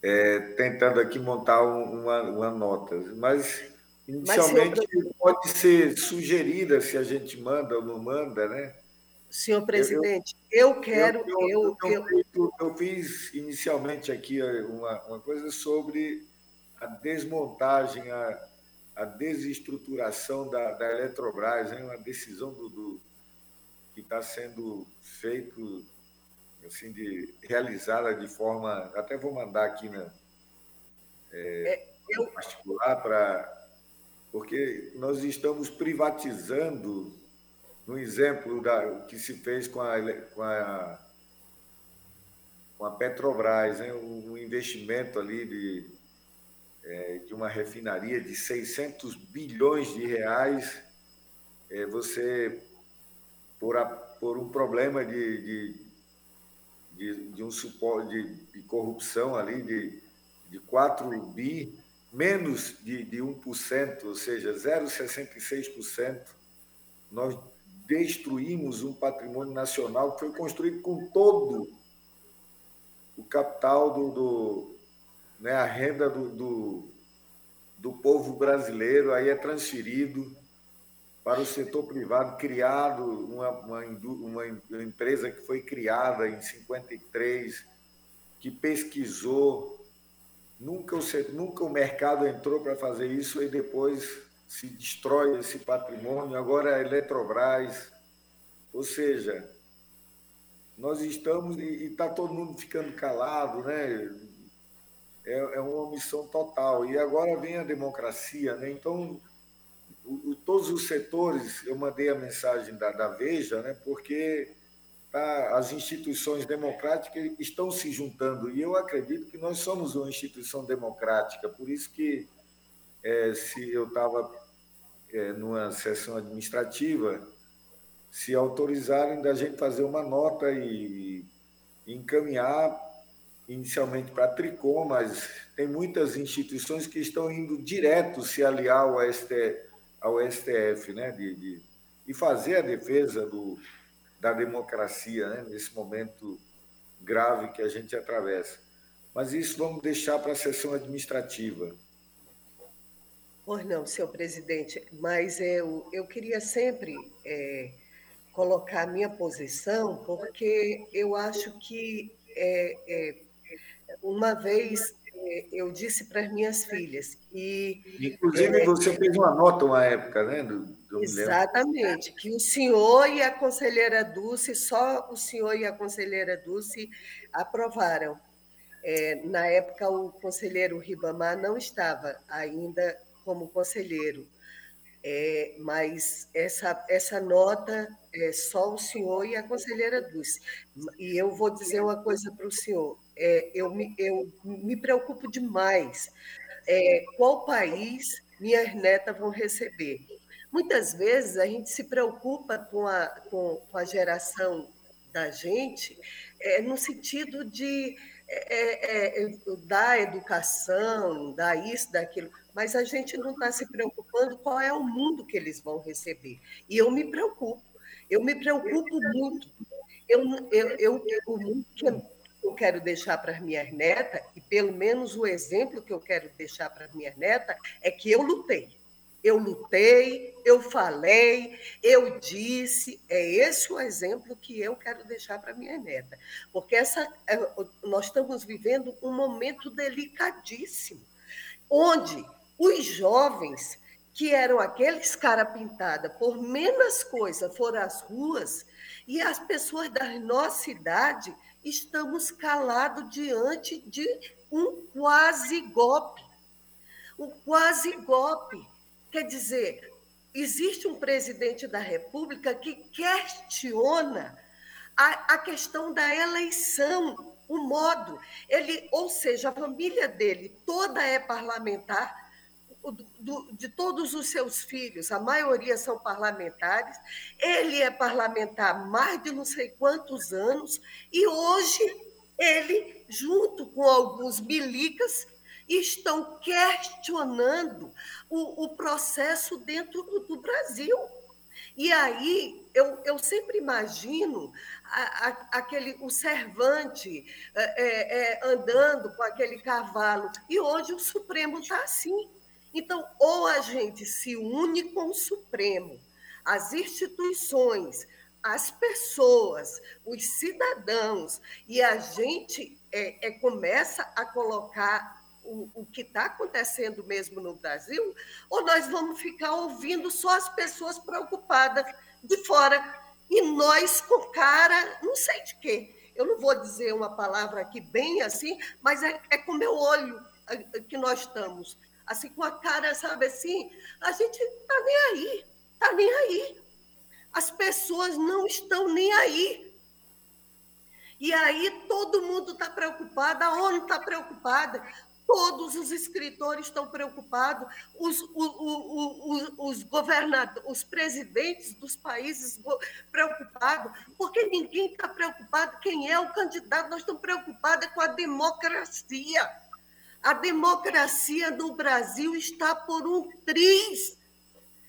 Speaker 2: é, tentando aqui montar uma, uma nota, mas inicialmente mas, pode ser sugerida se a gente manda ou não manda, né?
Speaker 5: Senhor presidente, eu, eu quero. Eu, eu,
Speaker 2: eu, eu, fiz inicialmente aqui uma, uma coisa sobre a desmontagem, a, a desestruturação da, da Eletrobras, hein? uma decisão do, do que está sendo feito assim, de, realizada de forma. Até vou mandar aqui na, é, é, eu... particular para. Porque nós estamos privatizando, no exemplo da, que se fez com a, com a, com a Petrobras, hein, um investimento ali de, é, de uma refinaria de 600 bilhões de reais, é, você, por, a, por um problema de, de de, de um suporte de, de, corrupção ali de, de 4 bi, menos de, de 1%, ou seja, 0,66%, nós destruímos um patrimônio nacional que foi construído com todo o capital do, do né, a renda do, do, do povo brasileiro, aí é transferido para o setor privado, criado uma, uma, uma, empresa que foi criada em 53, que pesquisou, nunca o, nunca o mercado entrou para fazer isso e depois se destrói esse patrimônio, agora a Eletrobras, ou seja, nós estamos e está todo mundo ficando calado, né? É, é uma omissão total. E agora vem a democracia, né? Então, o, o, todos os setores, eu mandei a mensagem da, da Veja, né, porque tá, as instituições democráticas estão se juntando, e eu acredito que nós somos uma instituição democrática, por isso que é, se eu estava é, numa sessão administrativa, se autorizarem da gente fazer uma nota e, e encaminhar inicialmente para a Tricom, mas tem muitas instituições que estão indo direto se aliar ao STF, ao STF, né, de, de e fazer a defesa do, da democracia né, nesse momento grave que a gente atravessa. Mas isso vamos deixar para a sessão administrativa.
Speaker 5: Pois não, senhor presidente, mas eu, eu queria sempre é, colocar a minha posição, porque eu acho que é, é, uma vez é, eu disse para as minhas filhas que.
Speaker 2: Inclusive, é, você fez uma nota uma época, né? Do,
Speaker 5: do exatamente, que o senhor e a conselheira Dulce, só o senhor e a conselheira Dulce aprovaram. É, na época, o conselheiro Ribamar não estava ainda como conselheiro, é, mas essa, essa nota é só o senhor e a conselheira Dulce. E eu vou dizer uma coisa para o senhor: é, eu, me, eu me preocupo demais é, qual país minhas netas vão receber. Muitas vezes a gente se preocupa com a, com, com a geração da gente é, no sentido de é, é, é dar educação, dar isso, daquilo, mas a gente não está se preocupando qual é o mundo que eles vão receber. E eu me preocupo, eu me preocupo muito. Eu, eu, eu, o mundo que eu quero deixar para as minhas netas, e pelo menos o exemplo que eu quero deixar para as minhas netas, é que eu lutei. Eu lutei, eu falei, eu disse. É esse o exemplo que eu quero deixar para minha neta. Porque essa, é, nós estamos vivendo um momento delicadíssimo, onde os jovens, que eram aqueles cara pintada por menos coisa, foram às ruas, e as pessoas da nossa idade estamos calados diante de um quase golpe. Um quase golpe. Quer dizer, existe um presidente da República que questiona a, a questão da eleição, o modo. Ele, ou seja, a família dele toda é parlamentar, do, de todos os seus filhos, a maioria são parlamentares, ele é parlamentar há mais de não sei quantos anos, e hoje ele, junto com alguns milicas, estão questionando o, o processo dentro do, do, Brasil. E aí eu, eu sempre imagino a, a, aquele o servante é, é, é andando com aquele cavalo, e hoje o Supremo está assim então, ou a gente se une com o Supremo, as instituições, as pessoas, os cidadãos, e a gente é, é começa a colocar o, o que está acontecendo mesmo no Brasil, ou nós vamos ficar ouvindo só as pessoas preocupadas de fora, e nós com cara, não sei de quê. Eu não vou dizer uma palavra aqui bem assim, mas é, é com meu olho é, que nós estamos assim, com a cara, sabe assim, a gente tá nem aí, tá nem aí. As pessoas não estão nem aí. E aí todo mundo está preocupado, a ONU está preocupada, todos os escritores estão preocupados, os, os, os, governadores, os presidentes dos países preocupados, porque ninguém está preocupado. Quem é o candidato, nós estamos preocupados com a democracia. A democracia no Brasil está por um triz.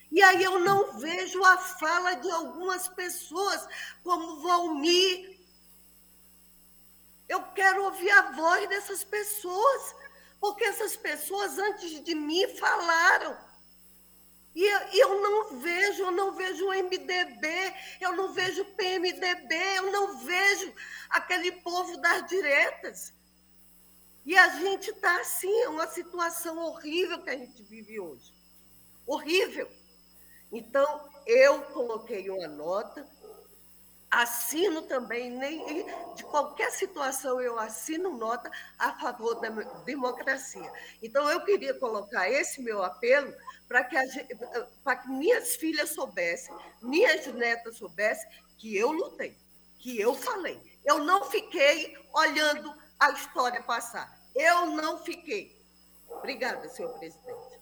Speaker 5: E aí eu não vejo a fala de algumas pessoas, como Valmir. Eu quero ouvir a voz dessas pessoas, porque essas pessoas antes de mim falaram. E eu, não vejo, eu não vejo o MDB, eu não vejo o PMDB, eu não vejo aquele povo das diretas. E a gente está assim, é uma situação horrível que a gente vive hoje. Horrível. Então, eu coloquei uma nota, assino também, nem de qualquer situação eu assino nota a favor da democracia. Então, eu queria colocar esse meu apelo para que, que minhas filhas soubessem, minhas netas soubessem que eu lutei, que eu falei. Eu não fiquei olhando a história passar. Eu não fiquei. Obrigada, senhor presidente.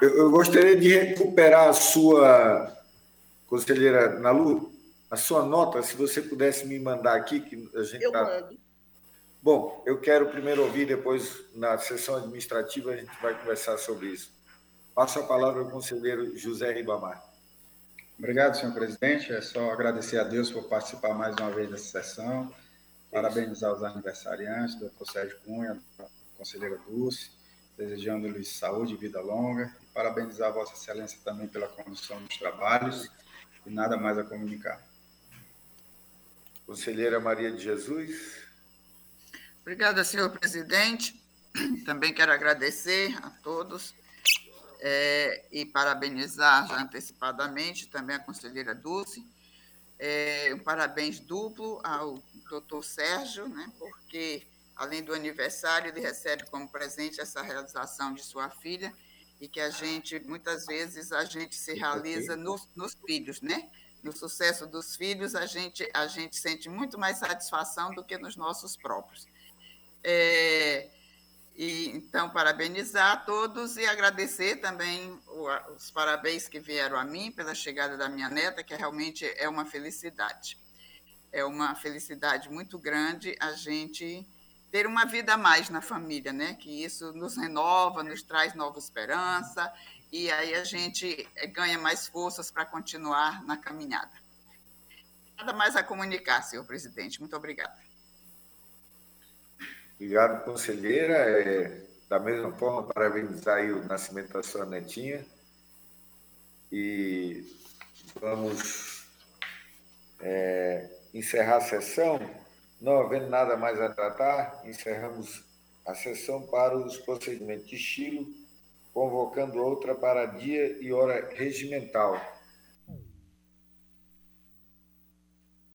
Speaker 2: Eu, eu gostaria de recuperar a sua, conselheira Nalu, a sua nota, se você pudesse me mandar aqui, que a gente
Speaker 5: Eu tá... mando.
Speaker 2: Bom, eu quero primeiro ouvir, depois, na sessão administrativa, a gente vai conversar sobre isso. Passo a palavra ao conselheiro José Ribamar.
Speaker 7: Obrigado, senhor presidente. É só agradecer a Deus por participar mais uma vez dessa sessão. Parabenizar os aniversariantes, doutor Sérgio Cunha, conselheira Dulce, desejando-lhes saúde e vida longa. E parabenizar a Vossa Excelência também pela condução dos trabalhos. E nada mais a comunicar.
Speaker 2: Conselheira Maria de Jesus.
Speaker 3: Obrigada, senhor presidente. Também quero agradecer a todos é, e parabenizar já antecipadamente também a conselheira Dulce. É, um parabéns duplo ao doutor Sérgio, né, porque, além do aniversário, ele recebe como presente essa realização de sua filha e que a gente, muitas vezes, a gente se realiza nos, nos filhos, né? no sucesso dos filhos, a gente, a gente sente muito mais satisfação do que nos nossos próprios. É, e, então, parabenizar a todos e agradecer também os parabéns que vieram a mim pela chegada da minha neta, que realmente é uma felicidade. É uma felicidade muito grande a gente ter uma vida a mais na família, né? Que isso nos renova, nos traz nova esperança e aí a gente eh, ganha mais forças para continuar na caminhada. Nada mais a comunicar, senhor presidente. Muito obrigada.
Speaker 2: Obrigado, conselheira. É, da mesma forma, parabenizar o nascimento da sua netinha. E vamos é, encerrar a sessão. Não havendo nada mais a tratar, encerramos a sessão para os procedimentos de estilo convocando outra para dia e hora regimental,